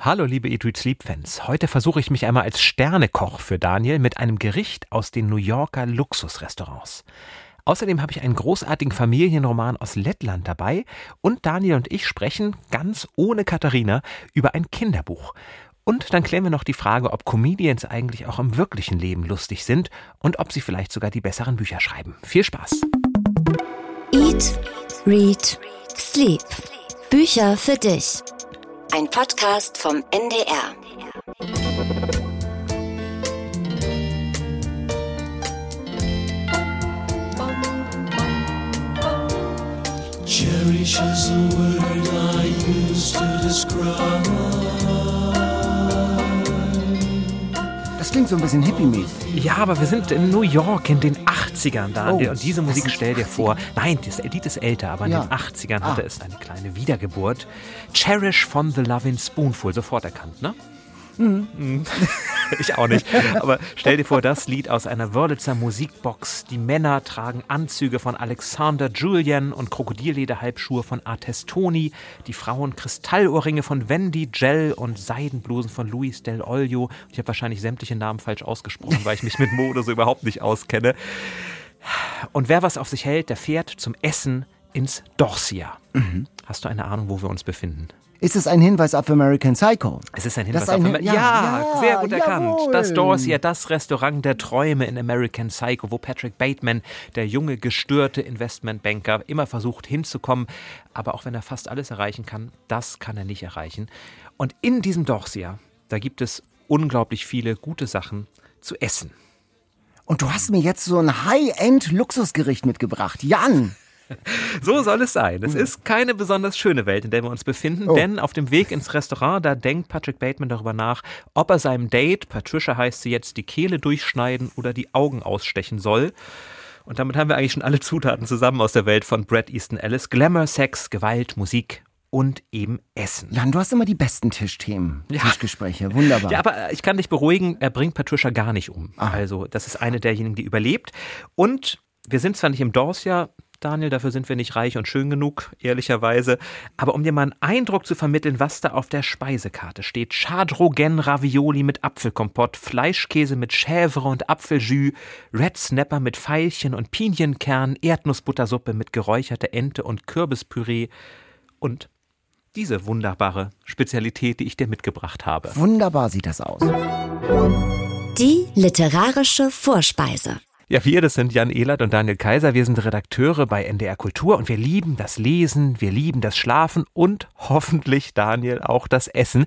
Hallo liebe Eat Read Sleep Fans. Heute versuche ich mich einmal als Sternekoch für Daniel mit einem Gericht aus den New Yorker Luxusrestaurants. Außerdem habe ich einen großartigen Familienroman aus Lettland dabei und Daniel und ich sprechen ganz ohne Katharina über ein Kinderbuch. Und dann klären wir noch die Frage, ob Comedians eigentlich auch im wirklichen Leben lustig sind und ob sie vielleicht sogar die besseren Bücher schreiben. Viel Spaß. Eat, Read, Sleep. Bücher für dich. Ein Podcast vom NDR. Cherish is a word I use to describe. Klingt so ein bisschen hippie-mäßig. Ja, aber wir sind in New York in den 80ern, Daniel. Oh, und diese Musik stell dir 80er. vor. Nein, das Lied ist älter, aber in Ja. den 80ern hatte Ah. es eine kleine Wiedergeburt. Cherish von The Lovin' Spoonful. Sofort erkannt, ne? Mhm. Ich auch nicht. Aber stell dir vor, das Lied aus einer Wörlitzer Musikbox. Die Männer tragen Anzüge von Alexander Julian und Krokodillederhalbschuhe von Artes Toni. Die Frauen Kristallohrringe von Wendy Gell und Seidenblusen von Luis Del Olio. Ich habe wahrscheinlich sämtliche Namen falsch ausgesprochen, weil ich mich mit Mode so überhaupt nicht auskenne. Und wer was auf sich hält, der fährt zum Essen ins Dorsia. Mhm. Hast du eine Ahnung, wo wir uns befinden? Ist es ein Hinweis auf American Psycho? Es ist ein Hinweis ein auf Hin- ja, ja, ja, sehr gut erkannt. jawohl. Das Dorsia, das Restaurant der Träume in American Psycho, wo Patrick Bateman, der junge, gestörte Investmentbanker, immer versucht hinzukommen. Aber auch wenn er fast alles erreichen kann, das kann er nicht erreichen. Und in diesem Dorsia, da gibt es unglaublich viele gute Sachen zu essen. Und du hast mir jetzt so ein High-End-Luxusgericht mitgebracht. Jan! So soll es sein. Es ist keine besonders schöne Welt, in der wir uns befinden, Oh. denn auf dem Weg ins Restaurant, da denkt Patrick Bateman darüber nach, ob er seinem Date, Patricia heißt sie jetzt, die Kehle durchschneiden oder die Augen ausstechen soll. Und damit haben wir eigentlich schon alle Zutaten zusammen aus der Welt von Brad Easton Ellis. Glamour, Sex, Gewalt, Musik und eben Essen. Jan, du hast immer die besten Tischthemen, Ja. Tischgespräche. Wunderbar. Ja, aber ich kann dich beruhigen, er bringt Patricia gar nicht um. Also, das ist eine derjenigen, die überlebt. Und wir sind zwar nicht im Dorsia, Daniel, dafür sind wir nicht reich und schön genug, ehrlicherweise. Aber um dir mal einen Eindruck zu vermitteln, was da auf der Speisekarte steht: Chardrogen Ravioli mit Apfelkompott, Fleischkäse mit Chèvre und Apfeljus, Red Snapper mit Veilchen und Pinienkern, Erdnussbuttersuppe mit geräucherter Ente und Kürbispüree und diese wunderbare Spezialität, die ich dir mitgebracht habe. Wunderbar sieht das aus. Die literarische Vorspeise. Ja, wir, das sind Jan Ehlert und Daniel Kaiser. Wir sind Redakteure bei NDR Kultur und wir lieben das Lesen, wir lieben das Schlafen und hoffentlich, Daniel, auch das Essen.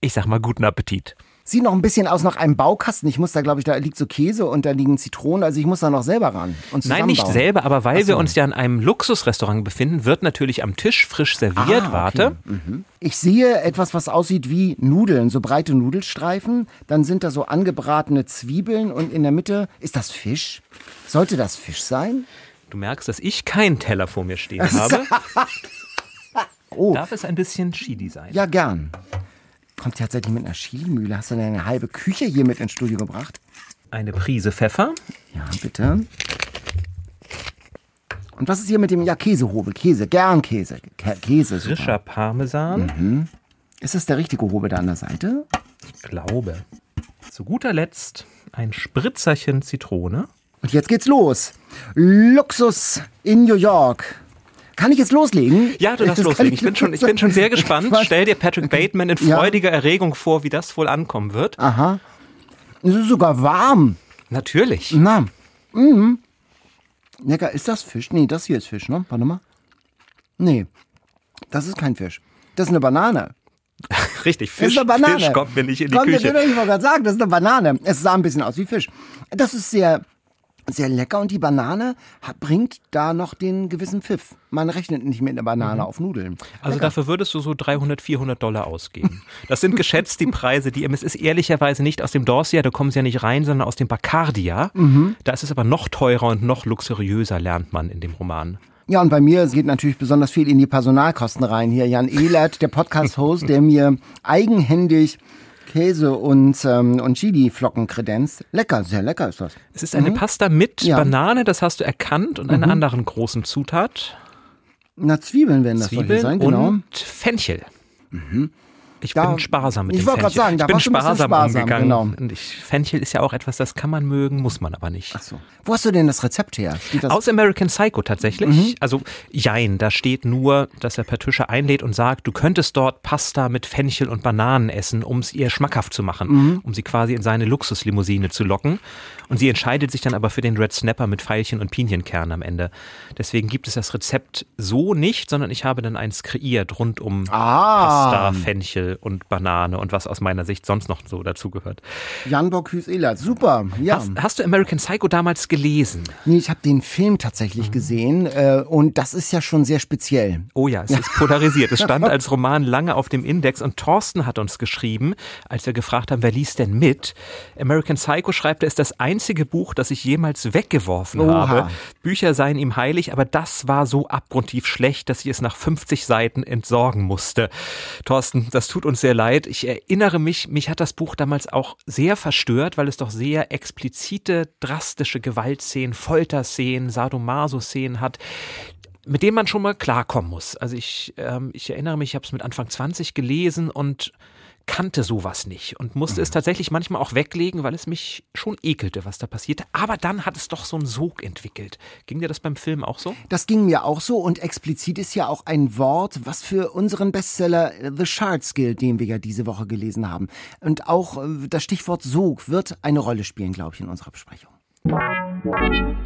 Ich sag mal guten Appetit. Sieht noch ein bisschen aus nach einem Baukasten. Ich muss da, glaube ich, da liegt so Käse und da liegen Zitronen. Also ich muss da noch selber ran. Und Nein, nicht selber, aber weil so. wir uns ja in einem Luxusrestaurant befinden, wird natürlich am Tisch frisch serviert. Ah, okay. Warte. Ich sehe etwas, was aussieht wie Nudeln, so breite Nudelstreifen. Dann sind da so angebratene Zwiebeln und in der Mitte ist das Fisch. Sollte das Fisch sein? Du merkst, dass ich keinen Teller vor mir stehen habe. Oh, Darf es ein bisschen Chili sein? ja gern. Kommt tatsächlich mit einer Chilimühle. Hast du denn eine halbe Küche hier mit ins Studio gebracht? Eine Prise Pfeffer. Ja, bitte. Und was ist hier mit dem, ja, Käsehobel? Käse, gern Käse. Kä Käse, super. Frischer Parmesan. Ist das der richtige Hobel da an der Seite? Ich glaube. Zu guter Letzt ein Spritzerchen Zitrone. Und jetzt geht's los. Luxus in New York. Kann ich jetzt loslegen? Ja, du darfst Das loslegen. Ich bin schon, ich bin schon sehr gespannt. Stell dir Patrick Bateman in Ja. freudiger Erregung vor, wie das wohl ankommen wird. Aha. Es ist sogar warm. Natürlich. Na. Mhm. Lecker. Ist das Fisch? Nee, das hier ist Fisch, ne? Warte mal. Nee. Das ist kein Fisch. Das ist eine Banane. Richtig, Das Fisch, ist eine Banane. Fisch kommt mir nicht in die Kommt Küche. Ich wollte gerade sagen, das ist eine Banane. Es sah ein bisschen aus wie Fisch. Das ist sehr, sehr lecker und die Banane bringt da noch den gewissen Pfiff. Man rechnet nicht mit einer Banane auf Nudeln. Also dafür würdest du so 300, 400 Dollar ausgeben. Das sind geschätzt die Preise, die es ist ehrlicherweise nicht aus dem Dorsia, da kommen sie ja nicht rein, sondern aus dem Bacardia. Mhm. Da ist es aber noch teurer und noch luxuriöser, lernt man in dem Roman. Ja, und bei mir geht natürlich besonders viel in die Personalkosten rein. Hier Jan Ehlert, der Podcast-Host, der mir eigenhändig Käse und, ähm, und Chili-Flocken kredenzt. Lecker, sehr lecker ist das. Es ist eine Pasta mit Mhm. Ja. Mhm. Banane, das hast du erkannt, und einer anderen großen Zutat. Na, Zwiebeln werden das Zwiebeln sein, genau. und Fenchel. Ich Da- bin sparsam mit ich dem wollte Fenchel. grad sagen, da ich bin sparsam, sparsam, umgegangen. genau. Und ich, Fenchel ist ja auch etwas, das kann man mögen, muss man aber nicht. Ach so. Wo hast du denn das Rezept her? Das Aus American Psycho tatsächlich. Also jein, da steht nur, dass er Patricia einlädt und sagt, du könntest dort Pasta mit Fenchel und Bananen essen, um es ihr schmackhaft zu machen, um sie quasi in seine Luxuslimousine zu locken. Und sie entscheidet sich dann aber für den Red Snapper mit Veilchen und Pinienkernen am Ende. Deswegen gibt es das Rezept so nicht, sondern ich habe dann eins kreiert rund um Ah. Pasta, Fenchel und Banane und was aus meiner Sicht sonst noch so dazugehört. Jan Bocuse Ehlert. Super. Ja. Hast, hast du American Psycho damals gelesen? Nee, ich habe den Film tatsächlich gesehen äh, und das ist ja schon sehr speziell. Oh ja, es ist polarisiert. Es stand als Roman lange auf dem Index und Thorsten hat uns geschrieben, als wir gefragt haben, wer liest denn mit? American Psycho schreibt, er ist das einzige Buch, das ich jemals weggeworfen Oha. habe. Bücher seien ihm heilig, aber das war so abgrundtief schlecht, dass ich es nach 50 Seiten entsorgen musste. Thorsten, das tut uns sehr leid. Ich erinnere mich, mich hat das Buch damals auch sehr verstört, weil es doch sehr explizite, drastische Gewaltszenen, Folterszenen, Sadomaso-Szenen hat, mit denen man schon mal klarkommen muss. Also ich, ähm, ich erinnere mich, ich habe es mit Anfang 20 gelesen und kannte sowas nicht und musste es tatsächlich manchmal auch weglegen, weil es mich schon ekelte, was da passierte. Aber dann hat es doch so einen Sog entwickelt. Ging dir das beim Film auch so? Das ging mir auch so und explizit ist ja auch ein Wort, was für unseren Bestseller äh, The Shards gilt, den wir ja diese Woche gelesen haben. Und auch äh, das Stichwort Sog wird eine Rolle spielen, glaube ich, in unserer Besprechung.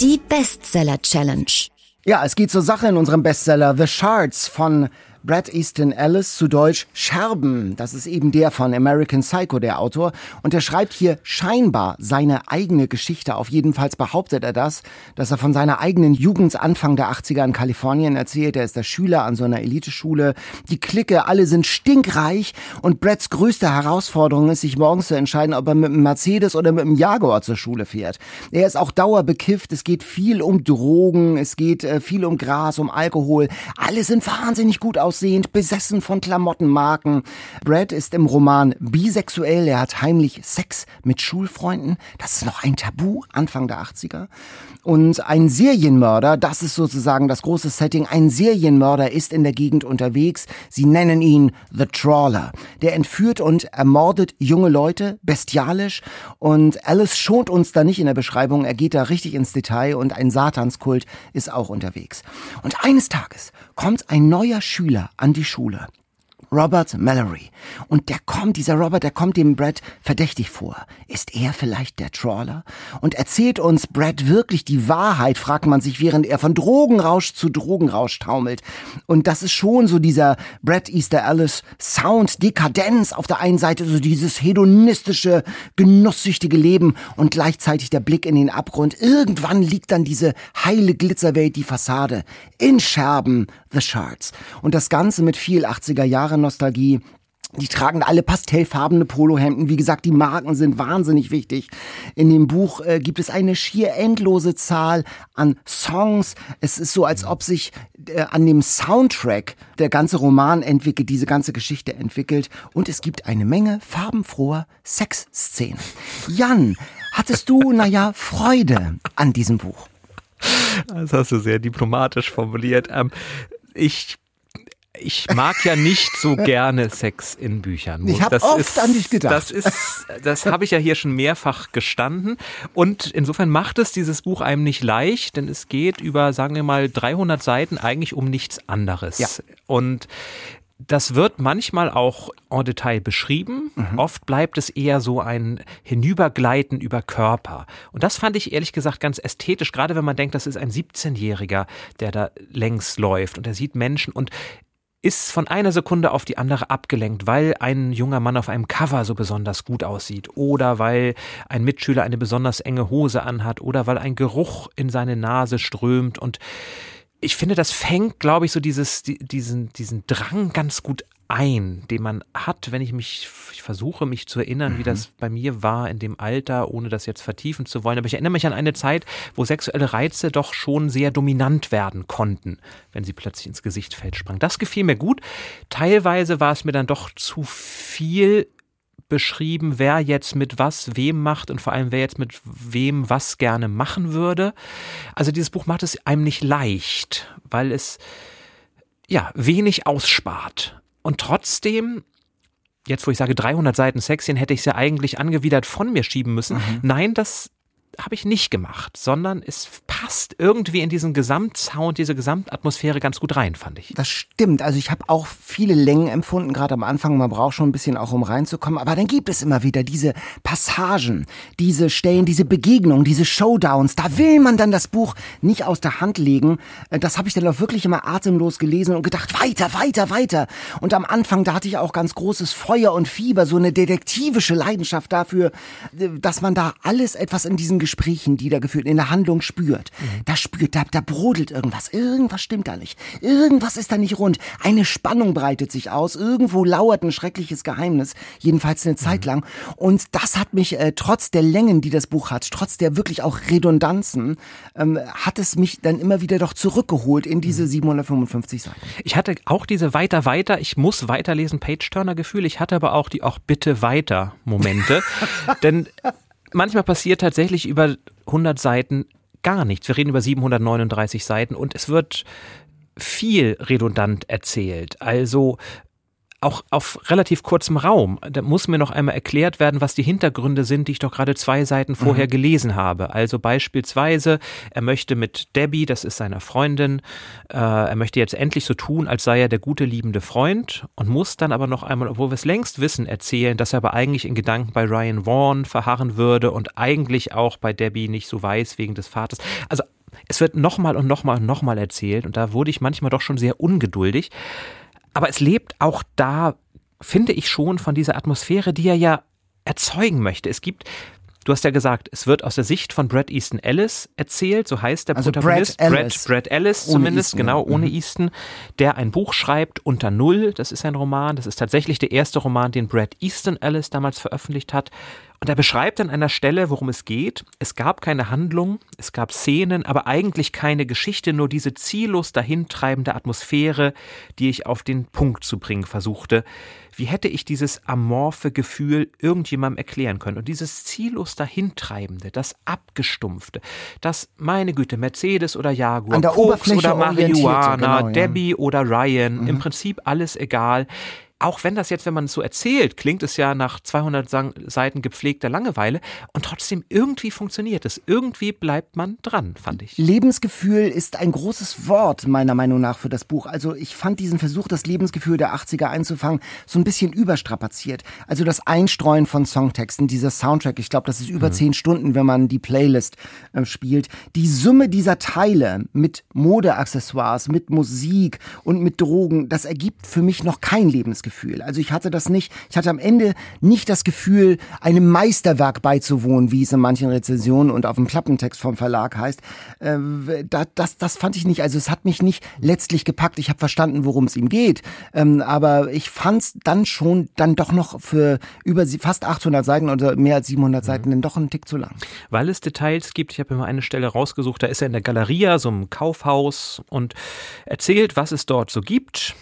Die Bestseller Challenge. Ja, es geht zur Sache in unserem Bestseller The Shards von Brad Easton Ellis, zu Deutsch Scherben. Das ist eben der von American Psycho, der Autor. Und er schreibt hier scheinbar seine eigene Geschichte auf. Jedenfalls behauptet er das, dass er von seiner eigenen Jugend Anfang der 80er in Kalifornien erzählt. Er ist der Schüler an so einer Eliteschule. Die Clique, alle sind stinkreich. Und Brads größte Herausforderung ist, sich morgens zu entscheiden, ob er mit einem Mercedes oder mit einem Jaguar zur Schule fährt. Er ist auch dauerbekifft. Es geht viel um Drogen. Es geht äh, viel um Gras, um Alkohol. Alle sind wahnsinnig gut aussehend, besessen von Klamottenmarken. Brad ist im Roman bisexuell. Er hat heimlich Sex mit Schulfreunden. Das ist noch ein Tabu Anfang der 80er. Und ein Serienmörder, das ist sozusagen das große Setting, ein Serienmörder ist in der Gegend unterwegs. Sie nennen ihn The Trawler. Der entführt und ermordet junge Leute, bestialisch. Und Alice schont uns da nicht in der Beschreibung. Er geht da richtig ins Detail und ein Satanskult ist auch unterwegs. Und eines Tages kommt ein neuer Schüler an die Schule. Robert Mallory. Und der kommt, dieser Robert, der kommt dem Brad verdächtig vor. Ist er vielleicht der Trawler? Und erzählt uns Brad wirklich die Wahrheit, fragt man sich, während er von Drogenrausch zu Drogenrausch taumelt. Und das ist schon so dieser Brad Easter Ellis Sound, Dekadenz auf der einen Seite, so dieses hedonistische, genusssüchtige Leben und gleichzeitig der Blick in den Abgrund. Irgendwann liegt dann diese heile Glitzerwelt, die Fassade, in Scherben, The Shards. Und das Ganze mit viel 80er Jahre Nostalgie. Die tragen alle pastellfarbene Polohemden. Wie gesagt, die Marken sind wahnsinnig wichtig. In dem Buch äh, gibt es eine schier endlose Zahl an Songs. Es ist so, als ob sich äh, an dem Soundtrack der ganze Roman entwickelt, diese ganze Geschichte entwickelt. Und es gibt eine Menge farbenfroher Sexszenen. Jan, hattest du, naja, Freude an diesem Buch? Das hast du sehr diplomatisch formuliert. Ähm, ich ich mag ja nicht so gerne Sex in Büchern. Ich hab Das oft ist, an dich gedacht. Das ist, das habe ich ja hier schon mehrfach gestanden. Und insofern macht es dieses Buch einem nicht leicht, denn es geht über, sagen wir mal, 300 Seiten eigentlich um nichts anderes. Ja. Und das wird manchmal auch en Detail beschrieben. Oft bleibt es eher so ein Hinübergleiten über Körper. Und das fand ich ehrlich gesagt ganz ästhetisch, gerade wenn man denkt, das ist ein 17-Jähriger, der da längs läuft und er sieht Menschen und ist von einer Sekunde auf die andere abgelenkt, weil ein junger Mann auf einem Cover so besonders gut aussieht oder weil ein Mitschüler eine besonders enge Hose anhat oder weil ein Geruch in seine Nase strömt. Und ich finde, das fängt, glaube ich, so dieses, die- diesen, diesen Drang ganz gut ein, den man hat, wenn ich mich, ich versuche mich zu erinnern, wie das bei mir war in dem Alter, ohne das jetzt vertiefen zu wollen. Aber ich erinnere mich an eine Zeit, wo sexuelle Reize doch schon sehr dominant werden konnten, wenn sie plötzlich ins Gesichtfeld sprang. Das gefiel mir gut. Teilweise war es mir dann doch zu viel beschrieben, wer jetzt mit was wem macht und vor allem wer jetzt mit wem was gerne machen würde. Also dieses Buch macht es einem nicht leicht, weil es ja wenig ausspart und trotzdem jetzt wo ich sage 300 Seiten Sexien, hätte ich es ja eigentlich angewidert von mir schieben müssen. Mhm. Nein, das habe ich nicht gemacht, sondern es passt irgendwie in diesen Gesamtsound, diese Gesamtatmosphäre ganz gut rein, fand ich. Das stimmt. Also ich habe auch viele Längen empfunden, gerade am Anfang. Man braucht schon ein bisschen auch, um reinzukommen. Aber dann gibt es immer wieder diese Passagen, diese Stellen, diese Begegnungen, diese Showdowns. Da will man dann das Buch nicht aus der Hand legen. Äh, das habe ich dann auch wirklich immer atemlos gelesen und gedacht, weiter, weiter, weiter. Und am Anfang, da hatte ich auch ganz großes Feuer und Fieber, so eine detektivische Leidenschaft dafür, äh, dass man da alles etwas in diesen Gesprächen, die da geführt, in der Handlung spürt. Mhm. Da spürt, da, da brodelt irgendwas. Irgendwas stimmt da nicht. Irgendwas ist da nicht rund. Eine Spannung breitet sich aus. Irgendwo lauert ein schreckliches Geheimnis. Jedenfalls eine Zeit mhm. lang. Und das hat mich, äh, trotz der Längen, die das Buch hat, trotz der wirklich auch Redundanzen, ähm, hat es mich dann immer wieder doch zurückgeholt in diese 755 mhm. Seiten. Ich hatte auch diese weiter, weiter, ich muss weiterlesen Page-Turner-Gefühl. Ich hatte aber auch die auch bitte weiter Momente. Denn manchmal passiert tatsächlich über 100 Seiten gar nichts. Wir reden über 739 Seiten und es wird viel redundant erzählt. Also auch auf relativ kurzem Raum. Da muss mir noch einmal erklärt werden, was die Hintergründe sind, die ich doch gerade zwei Seiten vorher mhm. gelesen habe. Also beispielsweise, er möchte mit Debbie, das ist seiner Freundin, äh, er möchte jetzt endlich so tun, als sei er der gute, liebende Freund und muss dann aber noch einmal, obwohl wir es längst wissen, erzählen, dass er aber eigentlich in Gedanken bei Ryan Vaughn verharren würde und eigentlich auch bei Debbie nicht so weiß wegen des Vaters. Also es wird nochmal und nochmal und nochmal erzählt und da wurde ich manchmal doch schon sehr ungeduldig. Aber es lebt auch da, finde ich schon, von dieser Atmosphäre, die er ja erzeugen möchte. Es gibt Du hast ja gesagt, es wird aus der Sicht von Brad Easton Ellis erzählt, so heißt der also Protagonist. Brad Ellis, Brad, Brad Ellis zumindest, Easton, genau, ohne mhm. Easton, der ein Buch schreibt, Unter Null, das ist ein Roman, das ist tatsächlich der erste Roman, den Brad Easton Ellis damals veröffentlicht hat. Und er beschreibt an einer Stelle, worum es geht. Es gab keine Handlung, es gab Szenen, aber eigentlich keine Geschichte, nur diese ziellos dahintreibende Atmosphäre, die ich auf den Punkt zu bringen versuchte. Wie hätte ich dieses amorphe Gefühl irgendjemandem erklären können? Und dieses ziellos dahintreibende, das abgestumpfte, das, meine Güte, Mercedes oder Jaguar, An der Koks oder Marihuana, genau, ja. Debbie oder Ryan, mhm. im Prinzip alles egal auch wenn das jetzt, wenn man es so erzählt, klingt es ja nach 200 Seiten gepflegter Langeweile und trotzdem irgendwie funktioniert es. Irgendwie bleibt man dran, fand ich. Lebensgefühl ist ein großes Wort meiner Meinung nach für das Buch. Also ich fand diesen Versuch, das Lebensgefühl der 80er einzufangen, so ein bisschen überstrapaziert. Also das Einstreuen von Songtexten, dieser Soundtrack, ich glaube, das ist über mhm. zehn Stunden, wenn man die Playlist äh, spielt. Die Summe dieser Teile mit Modeaccessoires, mit Musik und mit Drogen, das ergibt für mich noch kein Lebensgefühl. Gefühl. Also ich hatte das nicht, ich hatte am Ende nicht das Gefühl, einem Meisterwerk beizuwohnen, wie es in manchen Rezensionen und auf dem Klappentext vom Verlag heißt. Äh, das, das fand ich nicht, also es hat mich nicht letztlich gepackt. Ich habe verstanden, worum es ihm geht, ähm, aber ich fand es dann schon dann doch noch für über fast 800 Seiten oder mehr als 700 Seiten mhm. dann doch einen Tick zu lang. Weil es Details gibt, ich habe mal eine Stelle rausgesucht, da ist er in der Galeria, so einem Kaufhaus und erzählt, was es dort so gibt.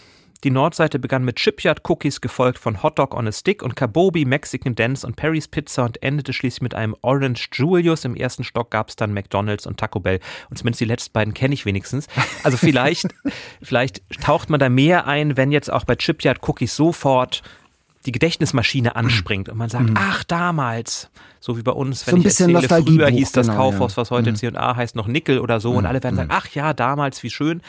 Die Nordseite begann mit Shipyard Cookies, gefolgt von Hot Dog on a Stick und Kabobi, Mexican Dance und Perry's Pizza und endete schließlich mit einem Orange Julius. Im ersten Stock gab es dann McDonalds und Taco Bell. Und zumindest die letzten beiden kenne ich wenigstens. Also vielleicht, vielleicht taucht man da mehr ein, wenn jetzt auch bei Shipyard Cookies sofort die Gedächtnismaschine anspringt und man sagt, mhm. ach damals, so wie bei uns, wenn so ein ich bisschen erzähle, früher hieß das genau, Kaufhaus, was heute mhm. C&A heißt, noch Nickel oder so mhm. und alle werden sagen, ach ja, damals, wie schön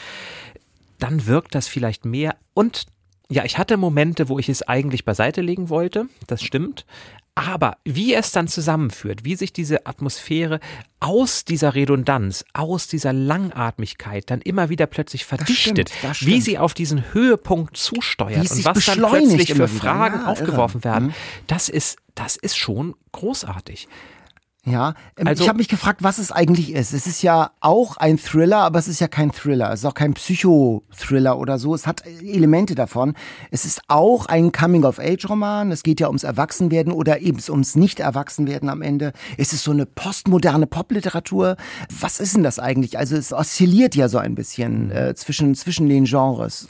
dann wirkt das vielleicht mehr. Und ja, ich hatte Momente, wo ich es eigentlich beiseite legen wollte, das stimmt. Aber wie es dann zusammenführt, wie sich diese Atmosphäre aus dieser Redundanz, aus dieser Langatmigkeit dann immer wieder plötzlich verdichtet, das stimmt, das wie sie auf diesen Höhepunkt zusteuert und was dann plötzlich für Fragen ja, aufgeworfen irre. werden, mhm. das ist, das ist schon großartig. Ja, ähm, also, ich habe mich gefragt, was es eigentlich ist. Es ist ja auch ein Thriller, aber es ist ja kein Thriller. Es ist auch kein Psychothriller oder so. Es hat Elemente davon. Es ist auch ein Coming-of-Age-Roman. Es geht ja ums Erwachsenwerden oder eben ums Nicht-Erwachsenwerden am Ende. Es ist so eine postmoderne Popliteratur. Was ist denn das eigentlich? Also es oszilliert ja so ein bisschen äh, zwischen, zwischen den Genres.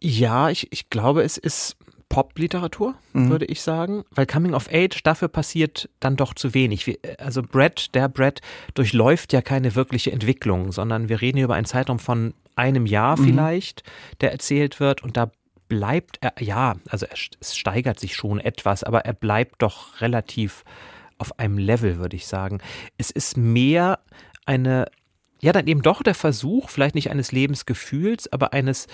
Ja, ich, ich glaube, es ist Pop-Literatur, mhm. würde ich sagen, weil Coming of Age, dafür passiert dann doch zu wenig. Also Brad, der Brad, durchläuft ja keine wirkliche Entwicklung, sondern wir reden hier über einen Zeitraum von einem Jahr mhm. vielleicht, der erzählt wird und da bleibt er, ja, also er, es steigert sich schon etwas, aber er bleibt doch relativ auf einem Level, würde ich sagen. Es ist mehr eine, ja, dann eben doch der Versuch, vielleicht nicht eines Lebensgefühls, aber eines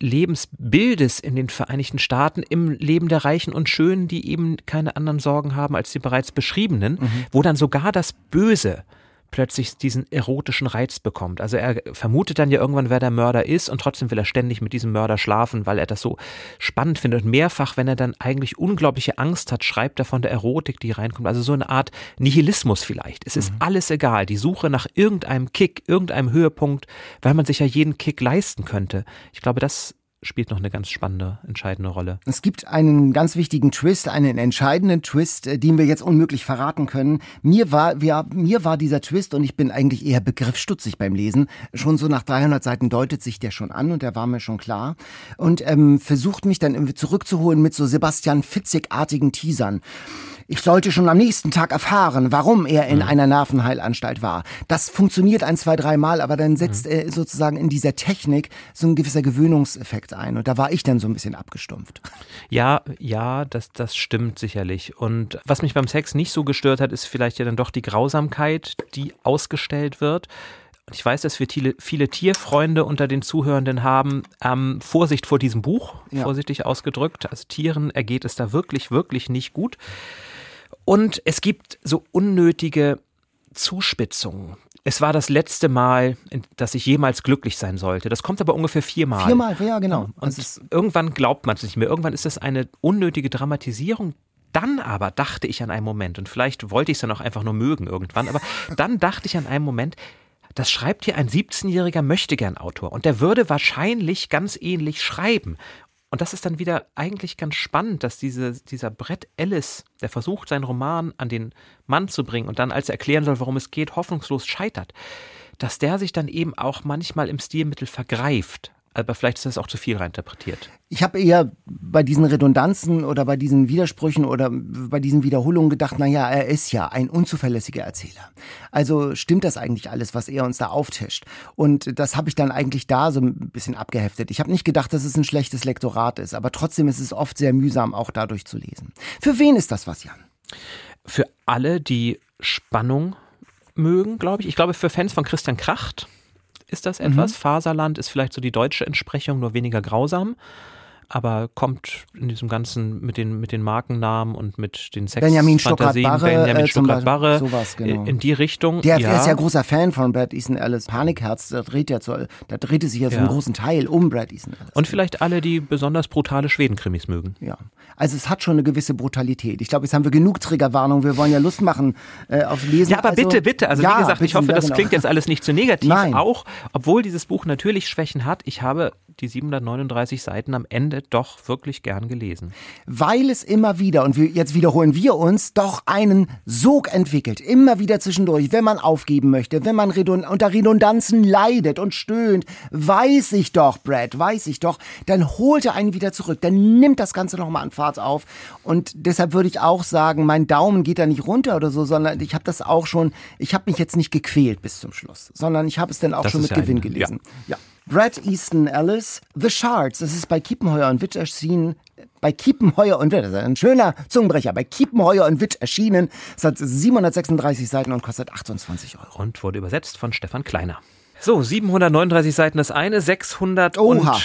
Lebensbildes in den Vereinigten Staaten im Leben der Reichen und Schönen, die eben keine anderen Sorgen haben als die bereits beschriebenen, mhm. wo dann sogar das Böse plötzlich diesen erotischen Reiz bekommt. Also er vermutet dann ja irgendwann, wer der Mörder ist und trotzdem will er ständig mit diesem Mörder schlafen, weil er das so spannend findet. Und mehrfach, wenn er dann eigentlich unglaubliche Angst hat, schreibt er von der Erotik, die reinkommt. Also so eine Art Nihilismus vielleicht. Es ist mhm. alles egal. Die Suche nach irgendeinem Kick, irgendeinem Höhepunkt, weil man sich ja jeden Kick leisten könnte. Ich glaube, das spielt noch eine ganz spannende, entscheidende Rolle. Es gibt einen ganz wichtigen Twist, einen entscheidenden Twist, äh, den wir jetzt unmöglich verraten können. Mir war, wir, mir war dieser Twist, und ich bin eigentlich eher begriffsstutzig beim Lesen, schon so nach 300 Seiten deutet sich der schon an und der war mir schon klar. Und ähm, versucht mich dann irgendwie zurückzuholen mit so Sebastian Fitzig-artigen Teasern. Ich sollte schon am nächsten Tag erfahren, warum er in mhm. einer Nervenheilanstalt war. Das funktioniert ein, zwei, dreimal, aber dann setzt mhm. er sozusagen in dieser Technik so ein gewisser Gewöhnungseffekt ein. Und da war ich dann so ein bisschen abgestumpft. Ja, ja, das, das stimmt sicherlich. Und was mich beim Sex nicht so gestört hat, ist vielleicht ja dann doch die Grausamkeit, die ausgestellt wird. Ich weiß, dass wir viele, viele Tierfreunde unter den Zuhörenden haben. Ähm, Vorsicht vor diesem Buch, ja. vorsichtig ausgedrückt. Also Tieren ergeht es da wirklich, wirklich nicht gut. Und es gibt so unnötige Zuspitzungen. Es war das letzte Mal, dass ich jemals glücklich sein sollte. Das kommt aber ungefähr viermal. Viermal, ja, genau. Und irgendwann glaubt man es nicht mehr. Irgendwann ist das eine unnötige Dramatisierung. Dann aber dachte ich an einen Moment, und vielleicht wollte ich es dann auch einfach nur mögen irgendwann, aber dann dachte ich an einen Moment, das schreibt hier ein 17-jähriger Möchtegern-Autor und der würde wahrscheinlich ganz ähnlich schreiben. Und das ist dann wieder eigentlich ganz spannend, dass diese, dieser Brett Ellis, der versucht, seinen Roman an den Mann zu bringen und dann, als er erklären soll, worum es geht, hoffnungslos scheitert, dass der sich dann eben auch manchmal im Stilmittel vergreift aber vielleicht ist das auch zu viel reinterpretiert. Ich habe eher bei diesen Redundanzen oder bei diesen Widersprüchen oder bei diesen Wiederholungen gedacht, na ja, er ist ja ein unzuverlässiger Erzähler. Also stimmt das eigentlich alles, was er uns da auftischt? Und das habe ich dann eigentlich da so ein bisschen abgeheftet. Ich habe nicht gedacht, dass es ein schlechtes Lektorat ist, aber trotzdem ist es oft sehr mühsam, auch dadurch zu lesen. Für wen ist das was, Jan? Für alle, die Spannung mögen, glaube ich. Ich glaube, für Fans von Christian Kracht ist das etwas. Mhm. Faserland ist vielleicht so die deutsche Entsprechung, nur weniger grausam aber kommt in diesem ganzen mit den mit den Markennamen und mit den Sex Benjamin Stuttgart-Barre, Benjamin äh, Stuttgart-Barre sowas genau. in die Richtung. Der, ja. ist ja großer Fan von Brad Easton Ellis. Panikherz, da dreht ja zu, da dreht es sich ja, ja. einen großen Teil um Brad Easton Ellis. Und vielleicht alle, die besonders brutale Schwedenkrimis mögen. Ja, also es hat schon eine gewisse Brutalität. Ich glaube, jetzt haben wir genug Triggerwarnung. Wir wollen ja Lust machen äh, auf Lesen. Ja, aber also, bitte, bitte. Also ja, wie gesagt, bitte, ich hoffe, das genau. klingt jetzt alles nicht zu negativ. Nein. Auch, obwohl dieses Buch natürlich Schwächen hat. Ich habe die 739 Seiten am Ende doch wirklich gern gelesen. Weil es immer wieder, und wir, jetzt wiederholen wir uns, doch einen Sog entwickelt. Immer wieder zwischendurch, wenn man aufgeben möchte, wenn man redund unter Redundanzen leidet und stöhnt, weiß ich doch, Brad, weiß ich doch, dann holt er einen wieder zurück, dann nimmt das Ganze nochmal an Fahrt auf. Und deshalb würde ich auch sagen, mein Daumen geht da nicht runter oder so, sondern ich habe das auch schon, ich habe mich jetzt nicht gequält bis zum Schluss, sondern ich habe es dann auch Das schon mit ja Gewinn ein- gelesen. ja. Brad Easton Ellis, The Shards. Das ist bei Kiepenheuer und Witsch erschienen. Bei Kiepenheuer und Witsch, das ist ein schöner Zungenbrecher. Bei Kiepenheuer und Witsch erschienen. Es hat 736 Seiten und kostet 28 Euro. Und wurde übersetzt von Stefan Kleiner. So, 739 Seiten das eine, 605 Oha.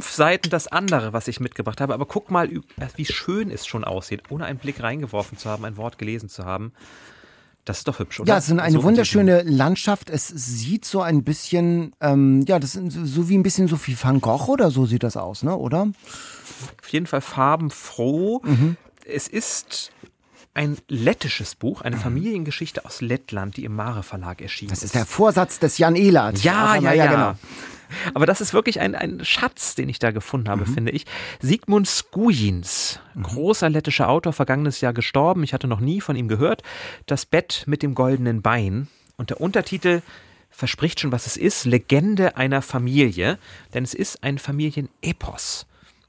Seiten das andere, was ich mitgebracht habe. Aber guck mal, wie schön es schon aussieht, ohne einen Blick reingeworfen zu haben, ein Wort gelesen zu haben. Das ist doch hübsch, oder? Ja, es ist eine So wunderschöne Landschaft. Es sieht so ein bisschen, ähm, ja, das ist so wie ein bisschen so wie Van Gogh oder so sieht das aus, ne? Oder? auf jeden Fall farbenfroh. Mhm. Es ist ein lettisches Buch, eine Familiengeschichte aus Lettland, die im Mare Verlag erschienen Das ist der Vorsatz des Jan Ehlert. Ja, ja, einmal, ja, genau. Aber das ist wirklich ein, ein Schatz, den ich da gefunden habe, finde ich. Sigmund Skujins, großer lettischer Autor, vergangenes Jahr gestorben. Ich hatte noch nie von ihm gehört. Das Bett mit dem goldenen Bein. Und der Untertitel verspricht schon, was es ist. Legende einer Familie. Denn es ist ein Familienepos.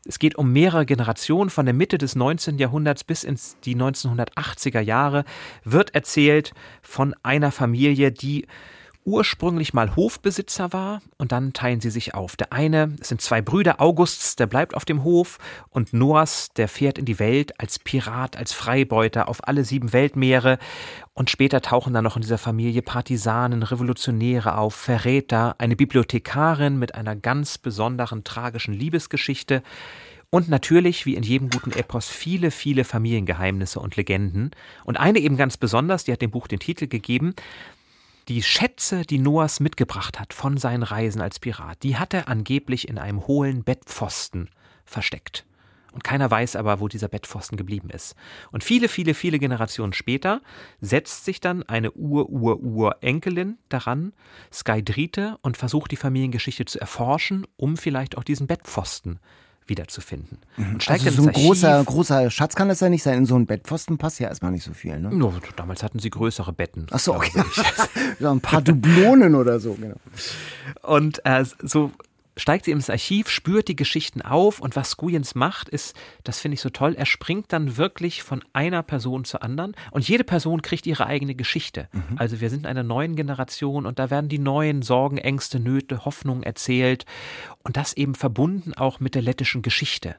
Es geht um mehrere Generationen von der Mitte des 19. Jahrhunderts bis ins die 1980er Jahre wird erzählt von einer Familie, die ursprünglich mal Hofbesitzer war und dann teilen sie sich auf. Der eine, es sind zwei Brüder, Augusts, der bleibt auf dem Hof und Noahs, der fährt in die Welt als Pirat, als Freibeuter auf alle sieben Weltmeere und später tauchen dann noch in dieser Familie Partisanen, Revolutionäre auf, Verräter, eine Bibliothekarin mit einer ganz besonderen tragischen Liebesgeschichte und natürlich, wie in jedem guten Epos, viele, viele Familiengeheimnisse und Legenden. Und eine eben ganz besonders, die hat dem Buch den Titel gegeben, die Schätze, die Noahs mitgebracht hat von seinen Reisen als Pirat, die hat er angeblich in einem hohlen Bettpfosten versteckt. Und keiner weiß aber, wo dieser Bettpfosten geblieben ist. Und viele, viele, viele Generationen später setzt sich dann eine Ur-Ur-Ur-Enkelin daran, Skydrite, und versucht die Familiengeschichte zu erforschen, um vielleicht auch diesen Bettpfosten wiederzufinden. Mhm. Und steigt also so ein großer, großer Schatz kann das ja nicht sein. In so ein Bettpfosten passt ja erstmal nicht so viel. Ne? No, damals hatten sie größere Betten. Ach so, okay. so ein paar Dublonen oder so. Genau. Und äh, so steigt sie ins Archiv, spürt die Geschichten auf und was Guyens macht, ist, das finde ich so toll, er springt dann wirklich von einer Person zur anderen und jede Person kriegt ihre eigene Geschichte. Mhm. Also wir sind in einer neuen Generation und da werden die neuen Sorgen, Ängste, Nöte, Hoffnungen erzählt und das eben verbunden auch mit der lettischen Geschichte.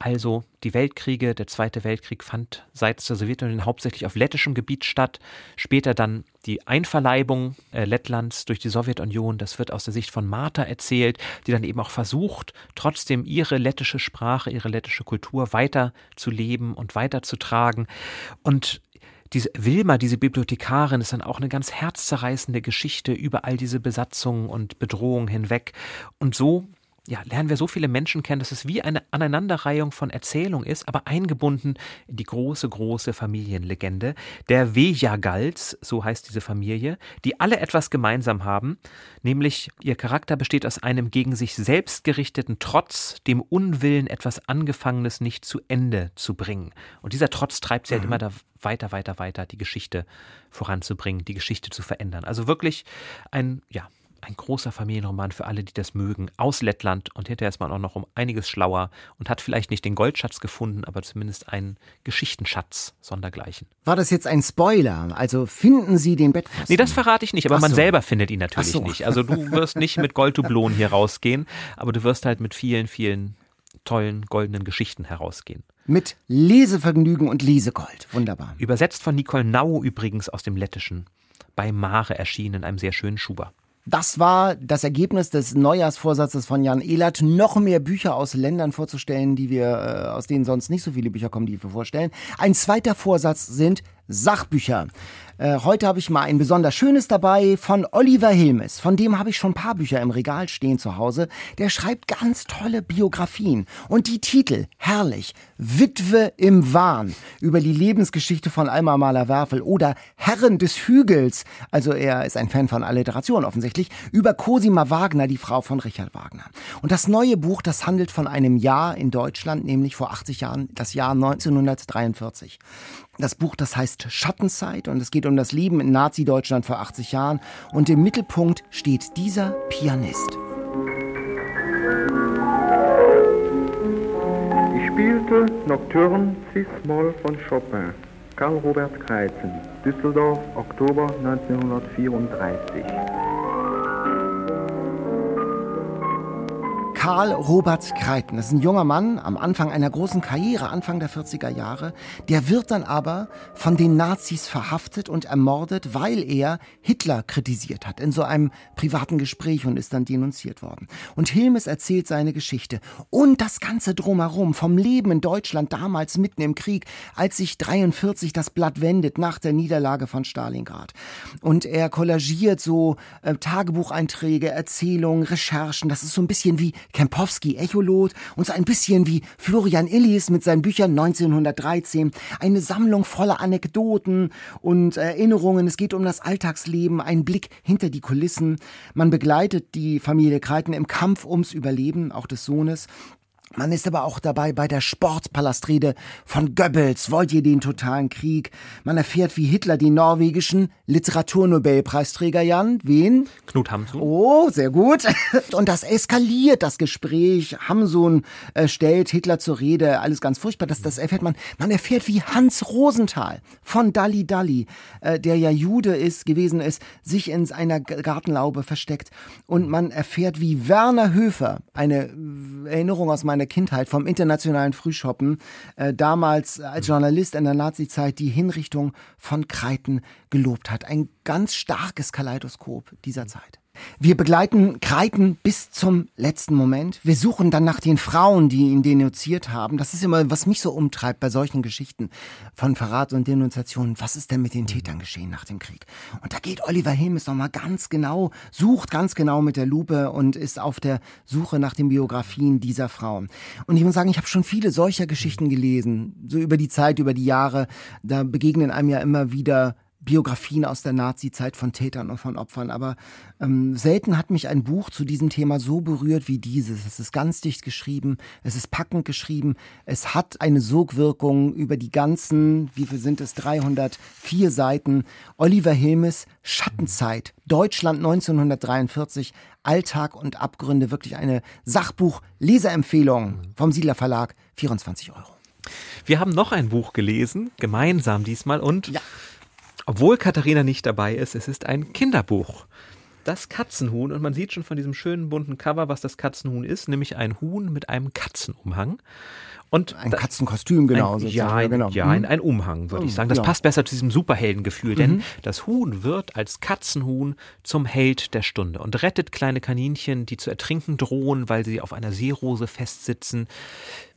Also die Weltkriege, der Zweite Weltkrieg fand seit der Sowjetunion hauptsächlich auf lettischem Gebiet statt. Später dann die Einverleibung äh, Lettlands durch die Sowjetunion. Das wird aus der Sicht von Martha erzählt, die dann eben auch versucht, trotzdem ihre lettische Sprache, ihre lettische Kultur weiter zu leben und weiterzutragen. Und diese Wilma, diese Bibliothekarin, ist dann auch eine ganz herzzerreißende Geschichte über all diese Besatzungen und Bedrohungen hinweg. Und so ja, lernen wir so viele Menschen kennen, dass es wie eine Aneinanderreihung von Erzählungen ist, aber eingebunden in die große, große Familienlegende der Vejagals, so heißt diese Familie, die alle etwas gemeinsam haben, nämlich ihr Charakter besteht aus einem gegen sich selbst gerichteten Trotz, dem Unwillen, etwas Angefangenes nicht zu Ende zu bringen. Und dieser Trotz treibt sie halt mhm. immer da weiter, weiter, weiter, die Geschichte voranzubringen, die Geschichte zu verändern. Also wirklich ein, ja, ein großer Familienroman für alle, die das mögen, aus Lettland und hinterher ist man auch noch um einiges schlauer und hat vielleicht nicht den Goldschatz gefunden, aber zumindest einen Geschichtenschatz sondergleichen. War das jetzt ein Spoiler? Also finden Sie den Bettpfosten? Nee, das verrate ich nicht, aber so. man selber findet ihn natürlich so. nicht. Also du wirst nicht mit Golddublonen hier rausgehen, aber du wirst halt mit vielen, vielen tollen goldenen Geschichten herausgehen. Mit Lesevergnügen und Lesegold. Wunderbar. Übersetzt von Nicole Nau übrigens aus dem Lettischen. Bei Mare erschienen in einem sehr schönen Schuber. Das war das Ergebnis des Neujahrsvorsatzes von Jan Ehlert, noch mehr Bücher aus Ländern vorzustellen, die wir, äh, aus denen sonst nicht so viele Bücher kommen, die wir vorstellen. Ein zweiter Vorsatz sind Sachbücher. Äh, heute habe ich mal ein besonders schönes dabei von Oliver Hilmes. Von dem habe ich schon ein paar Bücher im Regal stehen zu Hause. Der schreibt ganz tolle Biografien. Und die Titel, herrlich. Witwe im Wahn über die Lebensgeschichte von Alma Mahler-Werfel oder Herren des Hügels, also er ist ein Fan von Alliteration offensichtlich, über Cosima Wagner, die Frau von Richard Wagner. Und das neue Buch, das handelt von einem Jahr in Deutschland, nämlich vor 80 Jahren, das Jahr 1943. Das Buch, das heißt Schattenzeit und es geht um das Leben in Nazi-Deutschland vor 80 Jahren und im Mittelpunkt steht dieser Pianist. Ich spielte Nocturne Cis-Moll von Chopin, Karl Robert Kreizen, Düsseldorf, Oktober 1934. Karl Robert Kreiten. Das ist ein junger Mann am Anfang einer großen Karriere, Anfang der 40er Jahre. Der wird dann aber von den Nazis verhaftet und ermordet, weil er Hitler kritisiert hat in so einem privaten Gespräch und ist dann denunziert worden. Und Hilmes erzählt seine Geschichte und das Ganze drumherum vom Leben in Deutschland damals mitten im Krieg, als sich 43 das Blatt wendet nach der Niederlage von Stalingrad. Und er kollagiert so äh, Tagebucheinträge, Erzählungen, Recherchen. Das ist so ein bisschen wie Kempowski Echolot und so ein bisschen wie Florian Illis mit seinen Büchern 1913. Eine Sammlung voller Anekdoten und Erinnerungen. Es geht um das Alltagsleben, ein Blick hinter die Kulissen. Man begleitet die Familie Kreiten im Kampf ums Überleben, auch des Sohnes. Man ist aber auch dabei bei der Sportpalastrede von Goebbels, wollt ihr den totalen Krieg? Man erfährt, wie Hitler die norwegischen Literaturnobelpreisträger Jan, wen? Knut Hamsun. Oh, sehr gut. Und das eskaliert, das Gespräch. Hamsun äh, stellt Hitler zur Rede, alles ganz furchtbar. Das, das erfährt man. Man erfährt, wie Hans Rosenthal von Dalli Dalli, äh, der ja Jude ist, gewesen ist, sich in einer Gartenlaube versteckt. Und man erfährt, wie Werner Höfer, eine Erinnerung aus meiner Kindheit vom internationalen Frühschoppen, äh, damals als Journalist in der Nazizeit die Hinrichtung von Kreiten gelobt hat. Ein ganz starkes Kaleidoskop dieser Zeit. Wir begleiten Kreiten bis zum letzten Moment. Wir suchen dann nach den Frauen, die ihn denunziert haben. Das ist immer, was mich so umtreibt bei solchen Geschichten von Verrat und Denunziation. Was ist denn mit den Tätern geschehen nach dem Krieg? Und da geht Oliver Hilmes nochmal ganz genau, sucht ganz genau mit der Lupe und ist auf der Suche nach den Biografien dieser Frauen. Und ich muss sagen, ich habe schon viele solcher Geschichten gelesen. So über die Zeit, über die Jahre. Da begegnen einem ja immer wieder Biografien aus der Nazi-Zeit von Tätern und von Opfern, aber ähm, selten hat mich ein Buch zu diesem Thema so berührt wie dieses. Es ist ganz dicht geschrieben, es ist packend geschrieben, es hat eine Sogwirkung über die ganzen, wie viel sind es, 304 Seiten. Oliver Hilmes, Schattenzeit, Deutschland 1943, Alltag und Abgründe, wirklich eine Sachbuch-Leserempfehlung vom Siedler Verlag, 24 Euro. Wir haben noch ein Buch gelesen, gemeinsam diesmal und Ja. Obwohl Katharina nicht dabei ist, es ist ein Kinderbuch. Das Katzenhuhn und man sieht schon von diesem schönen bunten Cover, was das Katzenhuhn ist, nämlich ein Huhn mit einem Katzenumhang. Und Ein da- Katzenkostüm, genau. ein, ja, ein, genau. ja ein, ein Umhang, würde ich Oh, sagen. Das ja. Mhm. passt besser zu diesem Superheldengefühl, denn das Huhn wird als Katzenhuhn zum Held der Stunde und rettet kleine Kaninchen, die zu ertrinken drohen, weil sie auf einer Seerose festsitzen,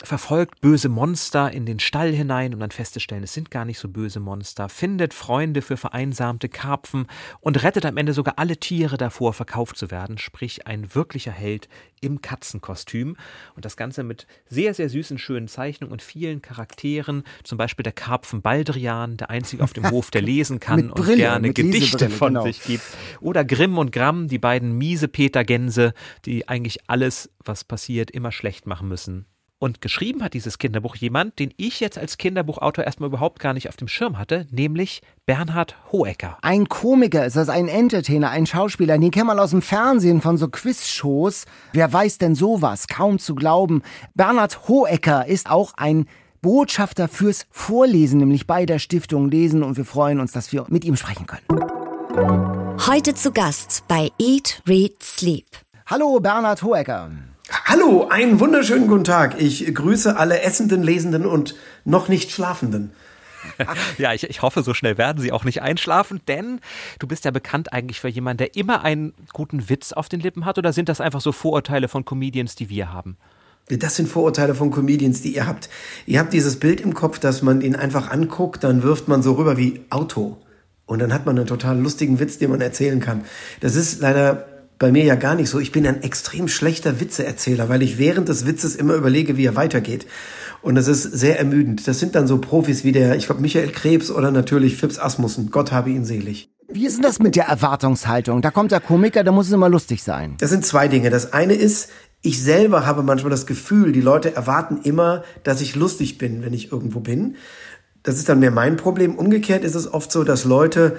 verfolgt böse Monster in den Stall hinein, um dann festzustellen, es sind gar nicht so böse Monster, findet Freunde für vereinsamte Karpfen und rettet am Ende sogar alle Tiere davor, verkauft zu werden, sprich ein wirklicher Held im Katzenkostüm. Und das Ganze mit sehr, sehr süßen, schönen Zeichnungen und vielen Charakteren, zum Beispiel der Karpfen Baldrian, der einzige auf dem Hof, der lesen kann Mit und Brille, gerne Gedichte von genau. sich gibt. Oder Grimm und Gramm, die beiden miese Peter-Gänse, die eigentlich alles, was passiert, immer schlecht machen müssen. Und geschrieben hat dieses Kinderbuch jemand, den ich jetzt als Kinderbuchautor erstmal überhaupt gar nicht auf dem Schirm hatte, nämlich Bernhard Hoecker. Ein Komiker ist das, ein Entertainer, ein Schauspieler, den kennt man aus dem Fernsehen von so Quizshows. Wer weiß denn sowas? Kaum zu glauben. Bernhard Hohecker ist auch ein Botschafter fürs Vorlesen, nämlich bei der Stiftung Lesen und wir freuen uns, dass wir mit ihm sprechen können. Heute zu Gast bei Eat, Read, Sleep. Hallo Bernhard Hohecker. Hallo, einen wunderschönen guten Tag. Ich grüße alle Essenden, Lesenden und noch nicht Schlafenden. Ja, ich, ich hoffe, so schnell werden Sie auch nicht einschlafen, denn du bist ja bekannt eigentlich für jemanden, der immer einen guten Witz auf den Lippen hat, oder sind das einfach so Vorurteile von Comedians, die wir haben? Das sind Vorurteile von Comedians, die ihr habt. Ihr habt dieses Bild im Kopf, dass man ihn einfach anguckt, dann wirft man so rüber wie Auto. Und dann hat man einen total lustigen Witz, den man erzählen kann. Das ist leider bei mir ja gar nicht so. Ich bin ein extrem schlechter Witzeerzähler, weil ich während des Witzes immer überlege, wie er weitergeht. Und das ist sehr ermüdend. Das sind dann so Profis wie der, ich glaube, Michael Krebs oder natürlich Fips Asmussen. Gott habe ihn selig. Wie ist denn das mit der Erwartungshaltung? Da kommt der Komiker, da muss es immer lustig sein. Das sind zwei Dinge. Das eine ist, ich selber habe manchmal das Gefühl, die Leute erwarten immer, dass ich lustig bin, wenn ich irgendwo bin. Das ist dann mehr mein Problem. Umgekehrt ist es oft so, dass Leute